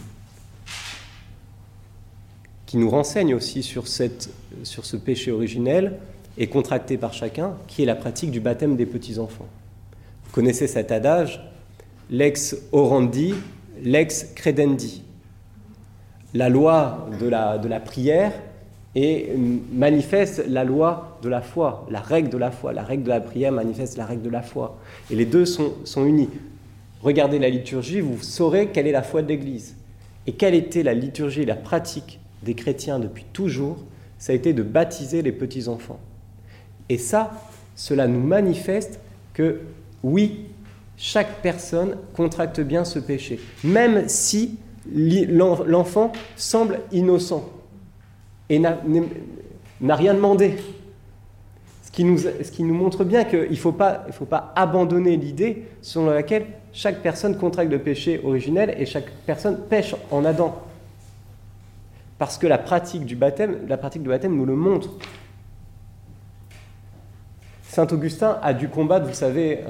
qui nous renseigne aussi sur, ce péché originel et contracté par chacun, qui est la pratique du baptême des petits-enfants. Vous connaissez cet adage lex orandi, lex credendi. La loi de la prière et manifeste la loi de la foi, la règle de la foi. La règle de la prière manifeste la règle de la foi. Et les deux sont, sont unis. Regardez la liturgie, vous saurez quelle est la foi de l'Église. Et quelle était la liturgie, la pratique des chrétiens depuis toujours? Ça a été de baptiser les petits-enfants. Et ça, cela nous manifeste que oui, chaque personne contracte bien ce péché, même si l'enfant semble innocent et n'a rien demandé. Ce qui, nous, montre bien qu'il ne faut pas, faut pas abandonner l'idée selon laquelle chaque personne contracte le péché originel et chaque personne pêche en Adam. Parce que la pratique du baptême, la pratique du baptême nous le montre. Saint Augustin a dû combattre, vous savez,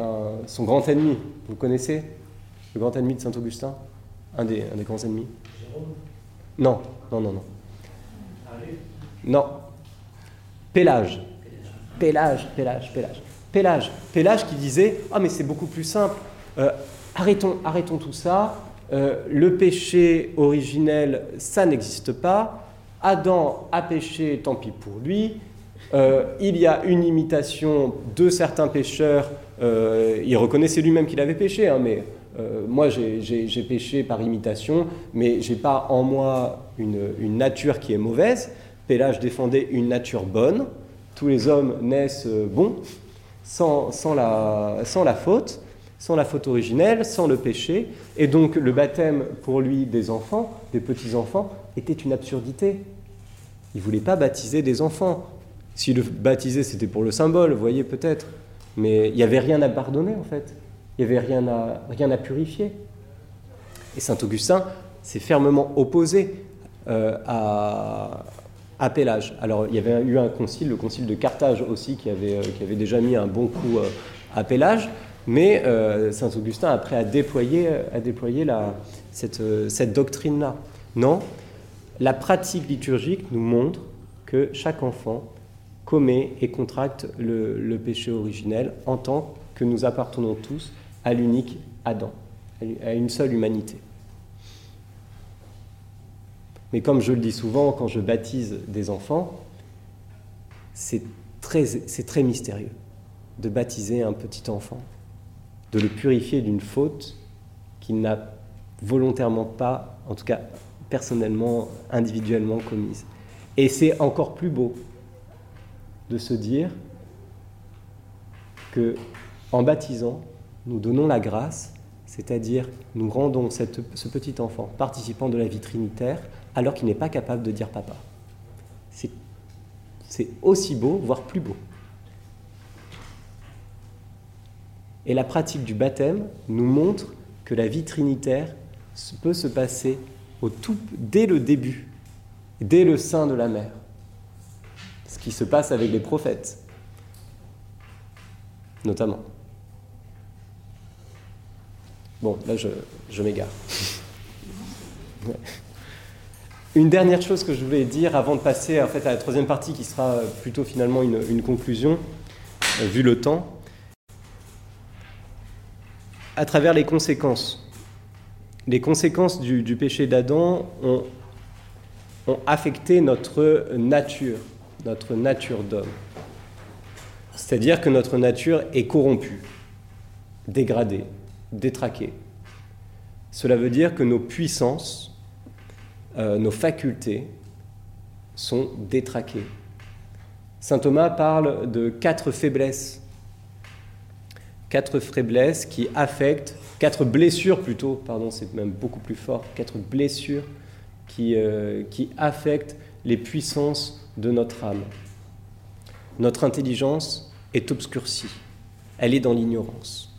son grand ennemi. Vous connaissez le grand ennemi de Saint Augustin? Un des, un des grands ennemis? Non, non, non, non. Non. Pélage. Pélage, Pélage, Pélage. Pélage. Qui disait Ah, mais c'est beaucoup plus simple. Euh, arrêtons, arrêtons tout ça. Euh, le péché originel, ça n'existe pas. Adam a péché, tant pis pour lui. Euh, il y a une imitation de certains pécheurs. Il reconnaissait lui-même qu'il avait péché, hein, mais moi j'ai péché par imitation, mais j'ai pas en moi une, nature qui est mauvaise. Pélage défendait une nature bonne. Tous les hommes naissent bons, sans, la, faute, sans la faute originelle, sans le péché. Et donc le baptême pour lui des enfants, des petits-enfants, était une absurdité. Il ne voulait pas baptiser des enfants. Si le baptiser, c'était pour le symbole, vous voyez peut-être. Mais il n'y avait rien à pardonner, en fait. Il n'y avait rien à, rien à purifier. Et saint Augustin s'est fermement opposé euh, à, Alors, il y avait eu un concile, le concile de Carthage aussi, qui avait, euh, qui avait déjà mis un bon coup euh, à Pélage. Mais saint Augustin, après, a déployé, a déployé la, cette, cette doctrine-là. Non, la pratique liturgique nous montre que chaque enfant commet et contracte le, péché originel en tant que nous appartenons tous à l'unique Adam, à une seule humanité. Mais comme je le dis souvent quand je baptise des enfants, c'est très, très mystérieux de baptiser un petit enfant, de le purifier d'une faute qu'il n'a volontairement pas, en tout cas personnellement, individuellement commise. Et c'est encore plus beau de se dire que en baptisant, nous donnons la grâce, c'est-à-dire nous rendons ce petit enfant participant de la vie trinitaire alors qu'il n'est pas capable de dire papa. C'est aussi beau, voire plus beau. Et la pratique du baptême nous montre que la vie trinitaire peut se passer au tout, dès le début, dès le sein de la mère qui se passe avec les prophètes, notamment. Bon, là, je, m'égare. Une dernière chose que je voulais dire avant de passer à la troisième partie qui sera plutôt finalement une, conclusion, euh, vu le temps, à travers les conséquences. Les conséquences du, péché d'Adam ont affecté notre nature, notre nature d'homme. C'est-à-dire que notre nature est corrompue, dégradée, détraquée. Cela veut dire que nos puissances, euh, nos facultés sont détraquées. Saint Thomas parle de quatre faiblesses, quatre faiblesses qui affectent, quatre blessures plutôt, pardon, c'est même beaucoup plus fort, quatre blessures qui, euh, qui affectent les puissances de notre âme. Notre intelligence est obscurcie, elle est dans l'ignorance.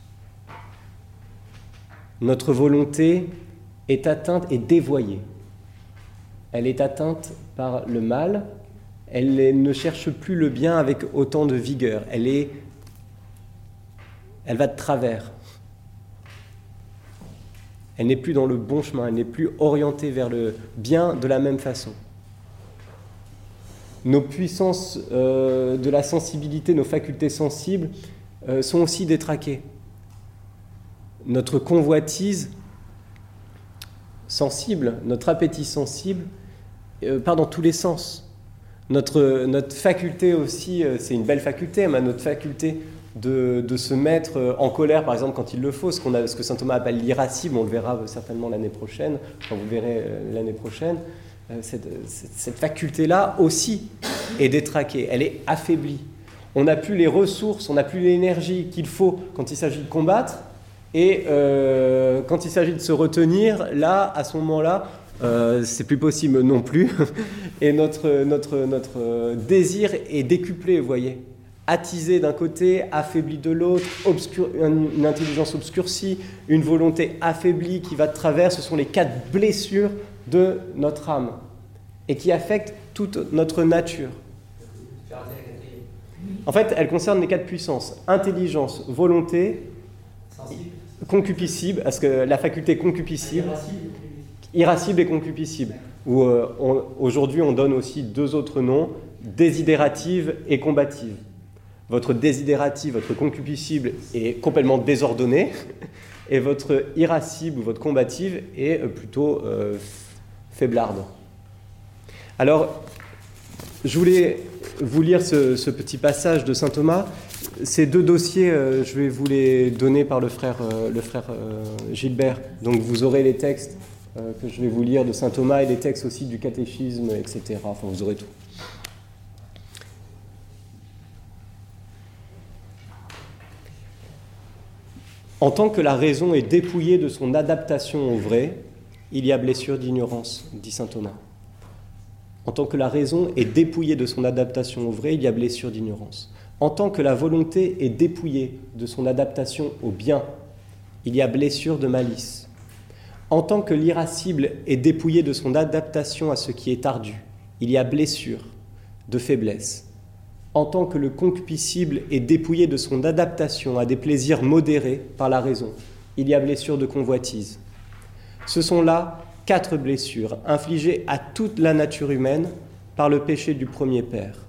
Notre volonté est atteinte et dévoyée. Elle est atteinte par le mal, elle ne cherche plus le bien avec autant de vigueur, elle, va de travers. Elle n'est plus dans le bon chemin, elle n'est plus orientée vers le bien de la même façon. Nos puissances euh, de la sensibilité, nos facultés sensibles euh, sont aussi détraquées. Notre convoitise sensible, notre appétit sensible, euh, part dans tous les sens. Notre, notre faculté aussi, c'est une belle faculté, mais notre faculté de, de, se mettre en colère, par exemple, quand il le faut, ce, a, ce que saint Thomas appelle l'irascible, on le verra certainement l'année prochaine, enfin vous verrez l'année prochaine, euh, cette, faculté-là aussi est détraquée, elle est affaiblie. On n'a plus les ressources, on n'a plus l'énergie qu'il faut quand il s'agit de combattre. Et euh, quand il s'agit de se retenir, là, à ce moment-là, euh, c'est plus possible non plus. Et notre, notre, notre désir est décuplé, vous voyez. Attisé d'un côté, affaibli de l'autre, une intelligence obscurcie, une volonté affaiblie qui va de travers. Ce sont les quatre blessures de notre âme et qui affecte toute notre nature. En fait, elle concerne les quatre puissances intelligence, volonté, concupiscible, parce que la faculté concupiscible, irascible et concupiscible. Où euh, aujourd'hui on donne aussi deux autres noms, désidérative et combative. Votre désidérative, votre concupiscible est complètement désordonné, et votre irascible ou votre combative est plutôt euh, faiblarde. Alors, je voulais vous lire ce, petit passage de saint Thomas. Ces deux dossiers, euh, je vais vous les donner par le frère, euh, euh, Gilbert. Donc vous aurez les textes que je vais vous lire de saint Thomas et les textes aussi du catéchisme, etc. Enfin, vous aurez tout. En tant que la raison est dépouillée de son adaptation au vrai, il y a blessure d'ignorance, dit saint Thomas. En tant que la raison est dépouillée de son adaptation au vrai, il y a blessure d'ignorance. En tant que la volonté est dépouillée de son adaptation au bien, il y a blessure de malice. En tant que l'irascible est dépouillé de son adaptation à ce qui est ardu, il y a blessure de faiblesse. En tant que le concupiscible est dépouillé de son adaptation à des plaisirs modérés par la raison, il y a blessure de convoitise. Ce sont là quatre blessures infligées à toute la nature humaine par le péché du premier père.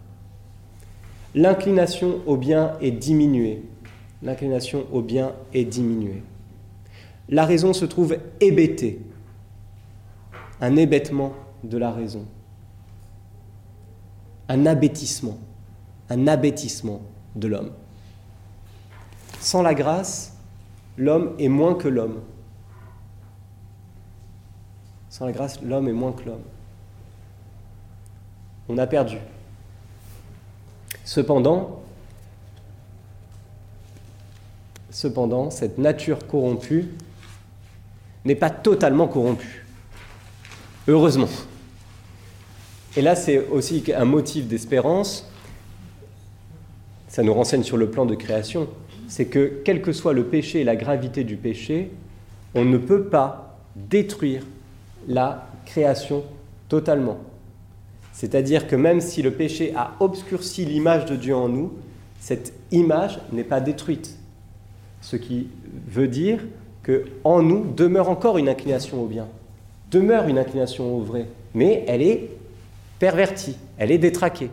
L'inclination au bien est diminuée. L'inclination au bien est diminuée. La raison se trouve hébétée. Un hébétement de la raison. Un abêtissement. Un abêtissement de l'homme. Sans la grâce, l'homme est moins que l'homme. Sans la grâce, l'homme est moins que l'homme. On a perdu. Cependant, cependant, cette nature corrompue n'est pas totalement corrompue. Heureusement. Et là, c'est aussi un motif d'espérance. Ça nous renseigne sur le plan de création. C'est que, quel que soit le péché et la gravité du péché, on ne peut pas détruire la création totalement. C'est-à-dire que même si le péché a obscurci l'image de Dieu en nous, cette image n'est pas détruite. Ce qui veut dire que en nous demeure encore une inclination au bien, demeure une inclination au vrai, mais elle est pervertie, elle est détraquée,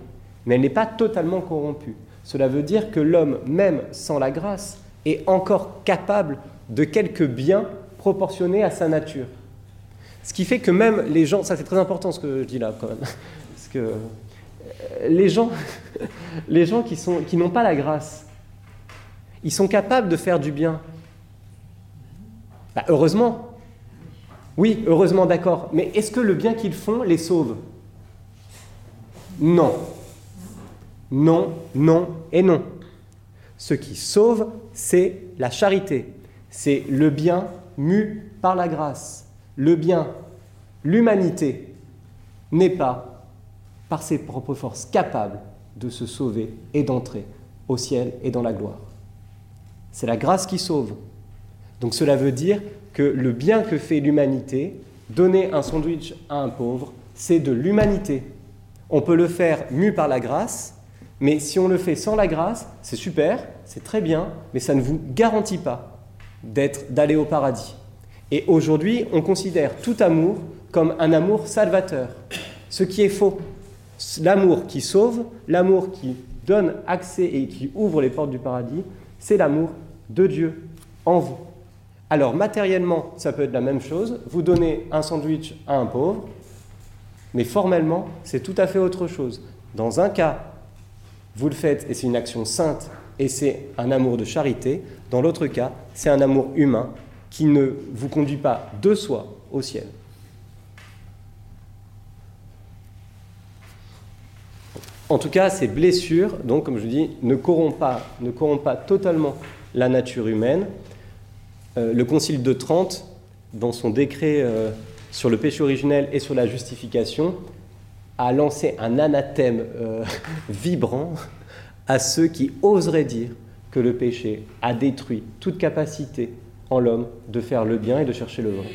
mais elle n'est pas totalement corrompue. Cela veut dire que l'homme, même sans la grâce, est encore capable de quelques biens proportionnés à sa nature. Ce qui fait que même les gens, ça c'est très important ce que je dis là quand même, parce que euh, les gens, les gens qui, sont, qui n'ont pas la grâce, ils sont capables de faire du bien. Bah, heureusement. Oui, heureusement, d'accord. Mais est-ce que le bien qu'ils font les sauve? Non. Non, non et non. Ce qui sauve, c'est la charité. C'est le bien mu par la grâce. Le bien, l'humanité n'est pas, par ses propres forces, capable de se sauver et d'entrer au ciel et dans la gloire. C'est la grâce qui sauve. Donc cela veut dire que le bien que fait l'humanité, donner un sandwich à un pauvre, c'est de l'humanité. On peut le faire mu par la grâce, mais si on le fait sans la grâce, c'est super, c'est très bien, mais ça ne vous garantit pas d'être, d'aller au paradis. Et aujourd'hui, on considère tout amour comme un amour salvateur, ce qui est faux. L'amour qui sauve, l'amour qui donne accès et qui ouvre les portes du paradis, c'est l'amour de Dieu en vous. Alors matériellement, ça peut être la même chose. Vous donnez un sandwich à un pauvre, mais formellement, c'est tout à fait autre chose. Dans un cas, vous le faites et c'est une action sainte et c'est un amour de charité. Dans l'autre cas, c'est un amour humain qui ne vous conduit pas de soi au ciel. En tout cas, ces blessures, donc comme je dis, ne corrompent pas, ne corrompent pas totalement la nature humaine. Euh, le Concile de Trente, dans son décret euh, sur le péché originel et sur la justification, a lancé un anathème euh, vibrant à ceux qui oseraient dire que le péché a détruit toute capacité en l'homme de faire le bien et de chercher le vrai.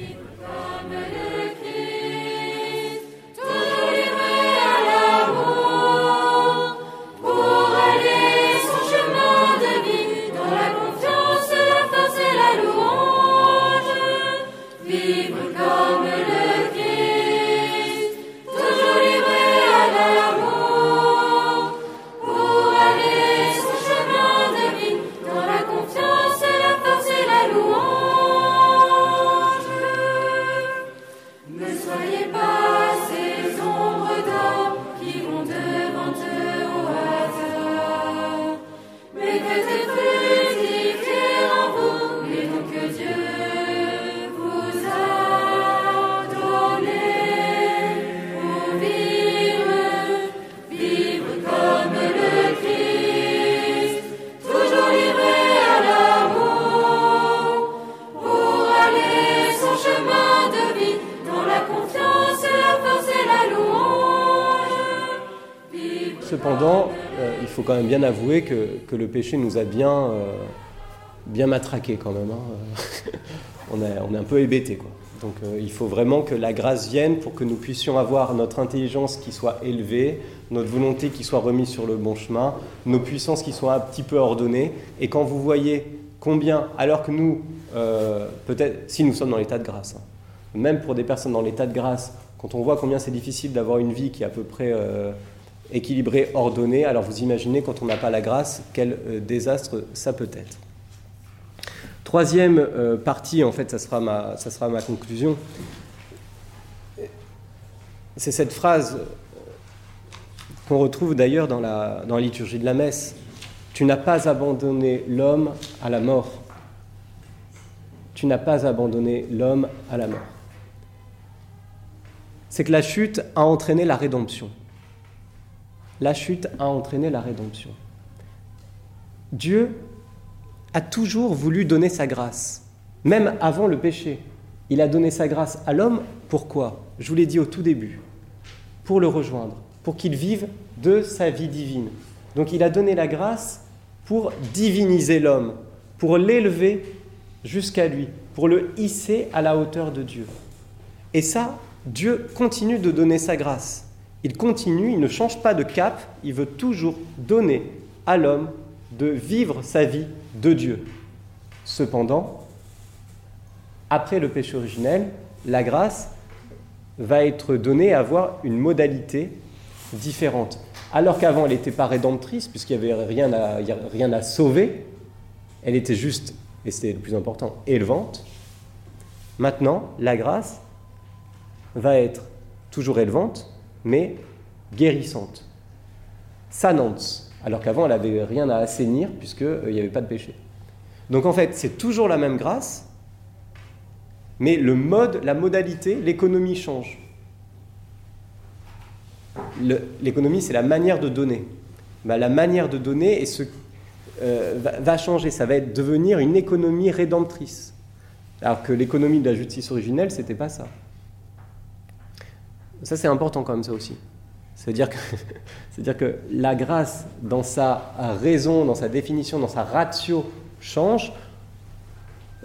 Que, le péché nous a bien, euh, bien matraqué quand même. Hein. on, est, on est un peu hébété. Donc euh, il faut vraiment que la grâce vienne pour que nous puissions avoir notre intelligence qui soit élevée, notre volonté qui soit remise sur le bon chemin, nos puissances qui soient un petit peu ordonnées. Et quand vous voyez combien, alors que nous, euh, peut-être si nous sommes dans l'état de grâce, hein, même pour des personnes dans l'état de grâce, quand on voit combien c'est difficile d'avoir une vie qui est à peu près équilibré, ordonné. Alors vous imaginez quand on n'a pas la grâce, quel euh, désastre ça peut être. Troisième euh, partie, en fait, ça sera ma, conclusion. C'est cette phrase qu'on retrouve d'ailleurs dans la liturgie de la messe. Tu n'as pas abandonné l'homme à la mort. Tu n'as pas abandonné l'homme à la mort. C'est que la chute a entraîné la rédemption la chute a entraîné la rédemption. Dieu a toujours voulu donner sa grâce, même avant le péché. Il a donné sa grâce à l'homme, pourquoi? Je vous l'ai dit au tout début, pour le rejoindre, pour qu'il vive de sa vie divine. Donc il a donné la grâce pour diviniser l'homme, pour l'élever jusqu'à lui, pour le hisser à la hauteur de Dieu. Et ça, Dieu continue de donner sa grâce. Il continue, il ne change pas de cap, il veut toujours donner à l'homme de vivre sa vie de Dieu. Cependant, après le péché originel, la grâce va être donnée à avoir une modalité différente. Alors qu'avant, elle n'était pas rédemptrice, puisqu'il n'y avait rien à, rien à sauver, elle était juste, et c'était le plus important, élevante. Maintenant, la grâce va être toujours élevante, mais guérissante, sanante, alors qu'avant elle n'avait rien à assainir puisqu'il euh, n'y avait pas de péché. Donc en fait, c'est toujours la même grâce, mais le mode, la modalité, l'économie change. L'économie, c'est la manière de donner. Bah, la manière de donner ce, euh, va, changer. Ça va être devenir une économie rédemptrice. Alors que l'économie de la justice originelle, c'était pas ça. Ça, c'est important quand même, ça aussi. C'est-à-dire que, la grâce, dans sa raison, dans sa définition, dans sa ratio, change,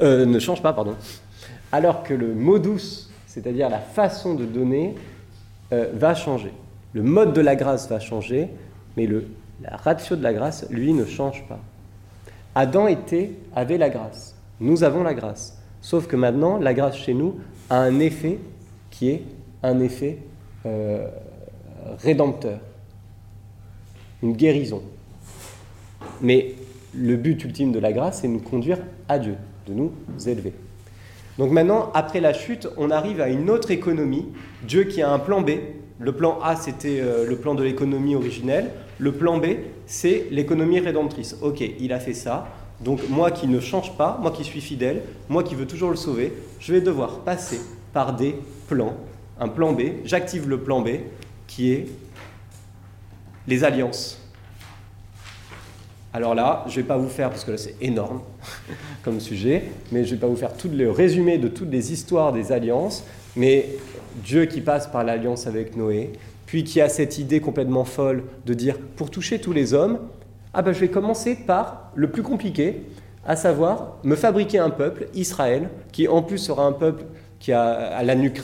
euh, ne change pas, pardon. Alors que le modus, c'est-à-dire la façon de donner, euh, va changer. Le mode de la grâce va changer, mais le, la ratio de la grâce, lui, ne change pas. Adam était, avait la grâce. Nous avons la grâce. Sauf que maintenant, la grâce chez nous a un effet qui est un effet euh, rédempteur, une guérison. Mais le but ultime de la grâce, c'est de nous conduire à Dieu, de nous élever. Donc maintenant, après la chute, on arrive à une autre économie. Dieu qui a un plan B. Le plan A, c'était euh, le plan de l'économie originelle. Le plan B, c'est l'économie rédemptrice. Ok, il a fait ça. Donc moi qui ne change pas, moi qui suis fidèle, moi qui veux toujours le sauver, je vais devoir passer par des plans. Un plan B, j'active le plan B qui est les alliances. Alors là, je ne vais pas vous faire, parce que là c'est énorme comme sujet, mais je ne vais pas vous faire tout le résumé de toutes les histoires des alliances, mais Dieu qui passe par l'alliance avec Noé, puis qui a cette idée complètement folle de dire, pour toucher tous les hommes, ah ben je vais commencer par le plus compliqué, à savoir me fabriquer un peuple, Israël, qui en plus sera un peuple qui a la nuque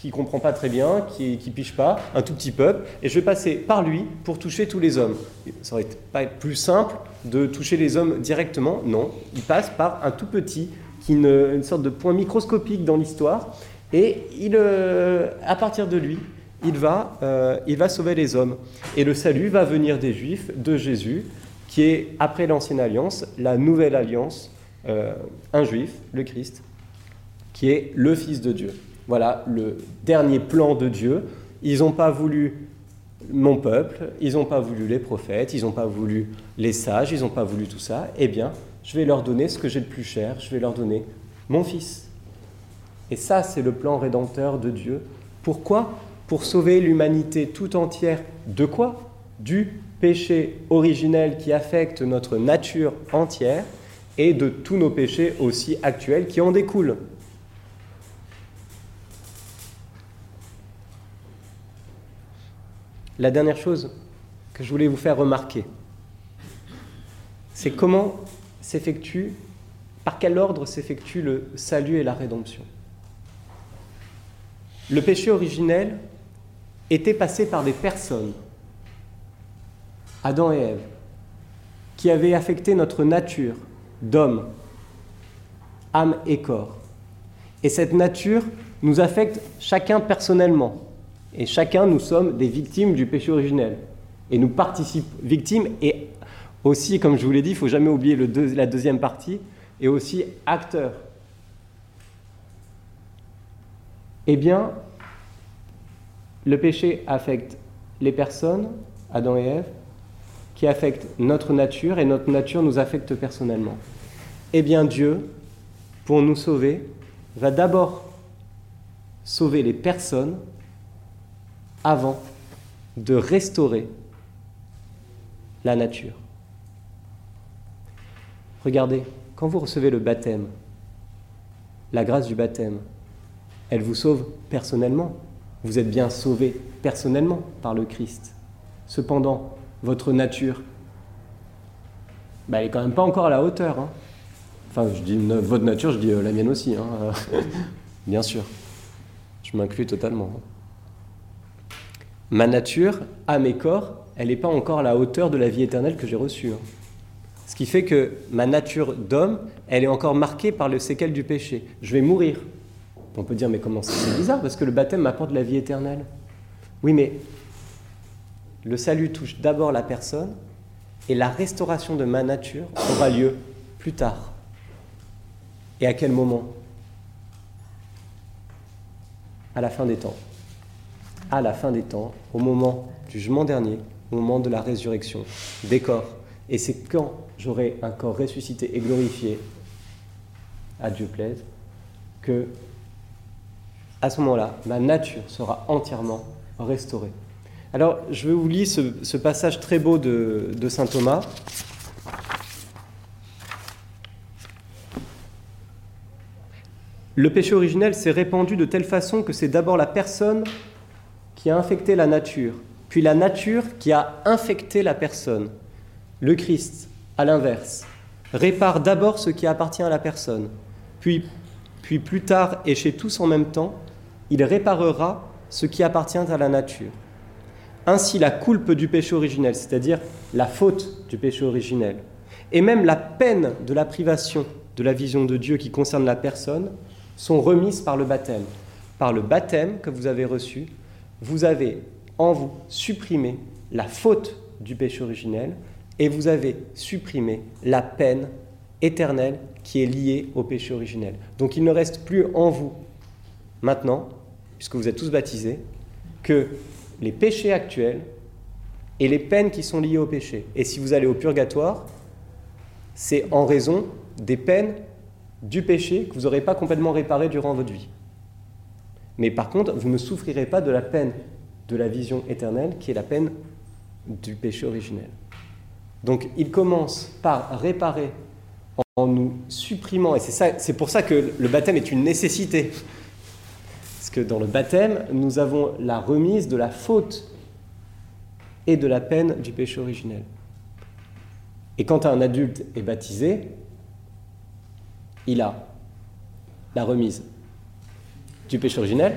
qui ne comprend pas très bien, qui ne piche pas, un tout petit peuple, et je vais passer par lui pour toucher tous les hommes. Ça aurait pas être plus simple de toucher les hommes directement, non, il passe par un tout petit, qui une, une sorte de point microscopique dans l'histoire, et il, euh, à partir de lui, il va, euh, il va sauver les hommes. Et le salut va venir des Juifs, de Jésus, qui est, après l'Ancienne Alliance, la Nouvelle Alliance, euh, un Juif, le Christ, qui est le Fils de Dieu. Voilà le dernier plan de Dieu. Ils n'ont pas voulu mon peuple, ils n'ont pas voulu les prophètes, ils n'ont pas voulu les sages, ils n'ont pas voulu tout ça. Eh bien, je vais leur donner ce que j'ai de plus cher, je vais leur donner mon fils. Et ça, c'est le plan rédempteur de Dieu. Pourquoi? Pour sauver l'humanité tout entière de quoi? Du péché originel qui affecte notre nature entière et de tous nos péchés aussi actuels qui en découlent. La dernière chose que je voulais vous faire remarquer, c'est comment s'effectue, par quel ordre s'effectue le salut et la rédemption. Le péché originel était passé par des personnes, Adam et Ève, qui avaient affecté notre nature d'homme, âme et corps. Et cette nature nous affecte chacun personnellement. Et chacun, nous sommes des victimes du péché originel. Et nous participons, victimes, et aussi, comme je vous l'ai dit, il ne faut jamais oublier la deuxième partie, et aussi acteurs. Eh bien, le péché affecte les personnes, Adam et Ève, qui affecte notre nature, et notre nature nous affecte personnellement. Eh bien, Dieu, pour nous sauver, va d'abord sauver les personnes avant de restaurer la nature. Regardez, quand vous recevez le baptême, la grâce du baptême, elle vous sauve personnellement. Vous êtes bien sauvé personnellement par le Christ. Cependant, votre nature, bah, elle n'est quand même pas encore à la hauteur. Hein. Enfin, je dis votre nature, je dis euh, la mienne aussi, hein. bien sûr. Je m'inclus totalement. Ma nature, à mes corps, elle n'est pas encore à la hauteur de la vie éternelle que j'ai reçue. Hein. Ce qui fait que ma nature d'homme, elle est encore marquée par le séquel du péché. Je vais mourir. On peut dire, mais comment c'est bizarre, parce que le baptême m'apporte la vie éternelle. Oui, mais le salut touche d'abord la personne, et la restauration de ma nature aura lieu plus tard. Et à quel moment? À la fin des temps. À la fin des temps, au moment du jugement dernier, au moment de la résurrection des corps. Et c'est quand j'aurai un corps ressuscité et glorifié, à Dieu plaise, que à ce moment-là, ma nature sera entièrement restaurée. Alors, je vous lire ce, passage très beau de saint Thomas. Le péché originel s'est répandu de telle façon que c'est d'abord la personne qui a infecté la nature, puis la nature qui a infecté la personne. Le Christ, à l'inverse, répare d'abord ce qui appartient à la personne, puis, puis plus tard et chez tous en même temps, il réparera ce qui appartient à la nature. Ainsi la coulpe du péché originel, c'est-à-dire la faute du péché originel, et même la peine de la privation de la vision de Dieu qui concerne la personne, sont remises par le baptême. Par le baptême que vous avez reçu, vous avez en vous supprimé la faute du péché originel et vous avez supprimé la peine éternelle qui est liée au péché originel. Donc il ne reste plus en vous maintenant puisque vous êtes tous baptisés, que les péchés actuels et les peines qui sont liées au péché. Et si vous allez au purgatoire, c'est en raison des peines du péché que vous n'aurez pas complètement réparé durant votre vie. Mais par contre, vous ne souffrirez pas de la peine de la vision éternelle, qui est la peine du péché originel. Donc il commence par réparer en nous supprimant, et c'est pour ça que le baptême est une nécessité que dans le baptême, nous avons la remise de la faute et de la peine du péché originel. Et quand un adulte est baptisé, il a la remise du péché originel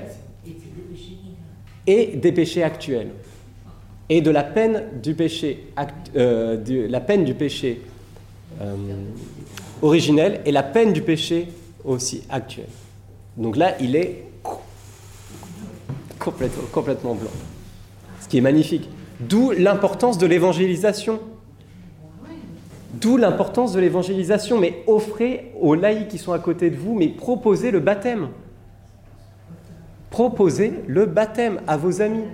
et des péchés actuels et de la peine du péché, euh, la peine du péché euh, originel et la peine du péché aussi actuel. Donc là, il est complètement, complètement blanc. Ce qui est magnifique. D'où l'importance de l'évangélisation. D'où l'importance de l'évangélisation. Mais offrez aux laïcs qui sont à côté de vous, mais proposez le baptême. Proposez le baptême à vos amis,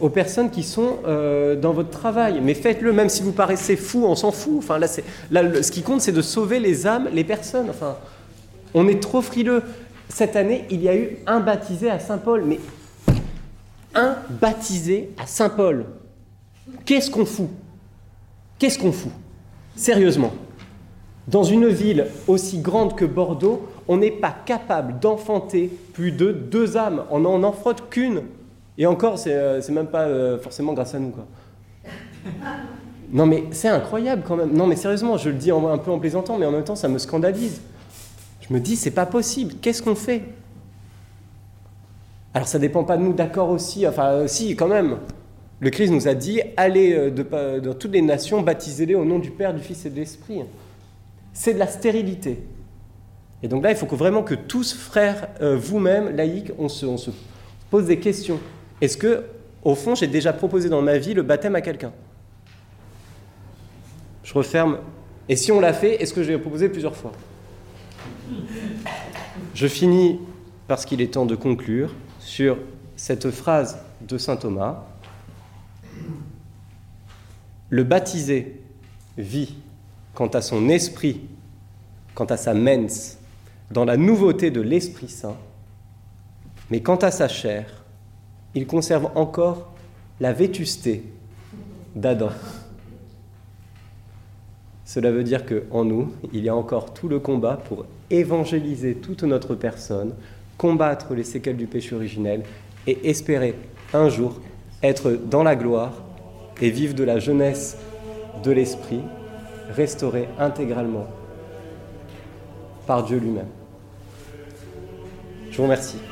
aux personnes qui sont euh, dans votre travail. Mais faites-le, même si vous paraissez fou, on s'en fout. Ce qui compte, c'est de sauver les âmes, les personnes. On est trop frileux cette année, il y a eu un baptisé à Saint-Paul, mais un baptisé à Saint-Paul. Qu'est-ce qu'on fout? Qu'est-ce qu'on fout? Sérieusement. Dans une ville aussi grande que Bordeaux, on n'est pas capable d'enfanter plus de deux âmes. On n'en enfante qu'une. Et encore, c'est euh, même pas euh, forcément grâce à nous. Quoi. Non mais c'est incroyable quand même. Non mais sérieusement, je le dis un peu en plaisantant, mais en même temps, ça me scandalise. Je me dis, c'est pas possible. Qu'est-ce qu'on fait? Alors ça dépend pas de nous, d'accord aussi. Enfin, si, quand même. Le Christ nous a dit, allez euh, dans toutes les nations, baptisez-les au nom du Père, du Fils et de l'Esprit. C'est de la stérilité. Et donc là, il faut que vraiment que tous, frères, euh, vous-même, laïcs, on se, on se pose des questions. Est-ce que, au fond, j'ai déjà proposé dans ma vie le baptême à quelqu'un? Je referme. Et si on l'a fait, est-ce que je l'ai proposé plusieurs fois? Je finis parce qu'il est temps de conclure sur cette phrase de saint Thomas. Le baptisé vit quant à son esprit, quant à sa mens, dans la nouveauté de l'Esprit Saint, mais quant à sa chair, il conserve encore la vétusté d'Adam. Cela veut dire qu'en nous, il y a encore tout le combat pour évangéliser toute notre personne, combattre les séquelles du péché originel et espérer un jour être dans la gloire et vivre de la jeunesse de l'esprit, restauré intégralement par Dieu lui-même. Je vous remercie.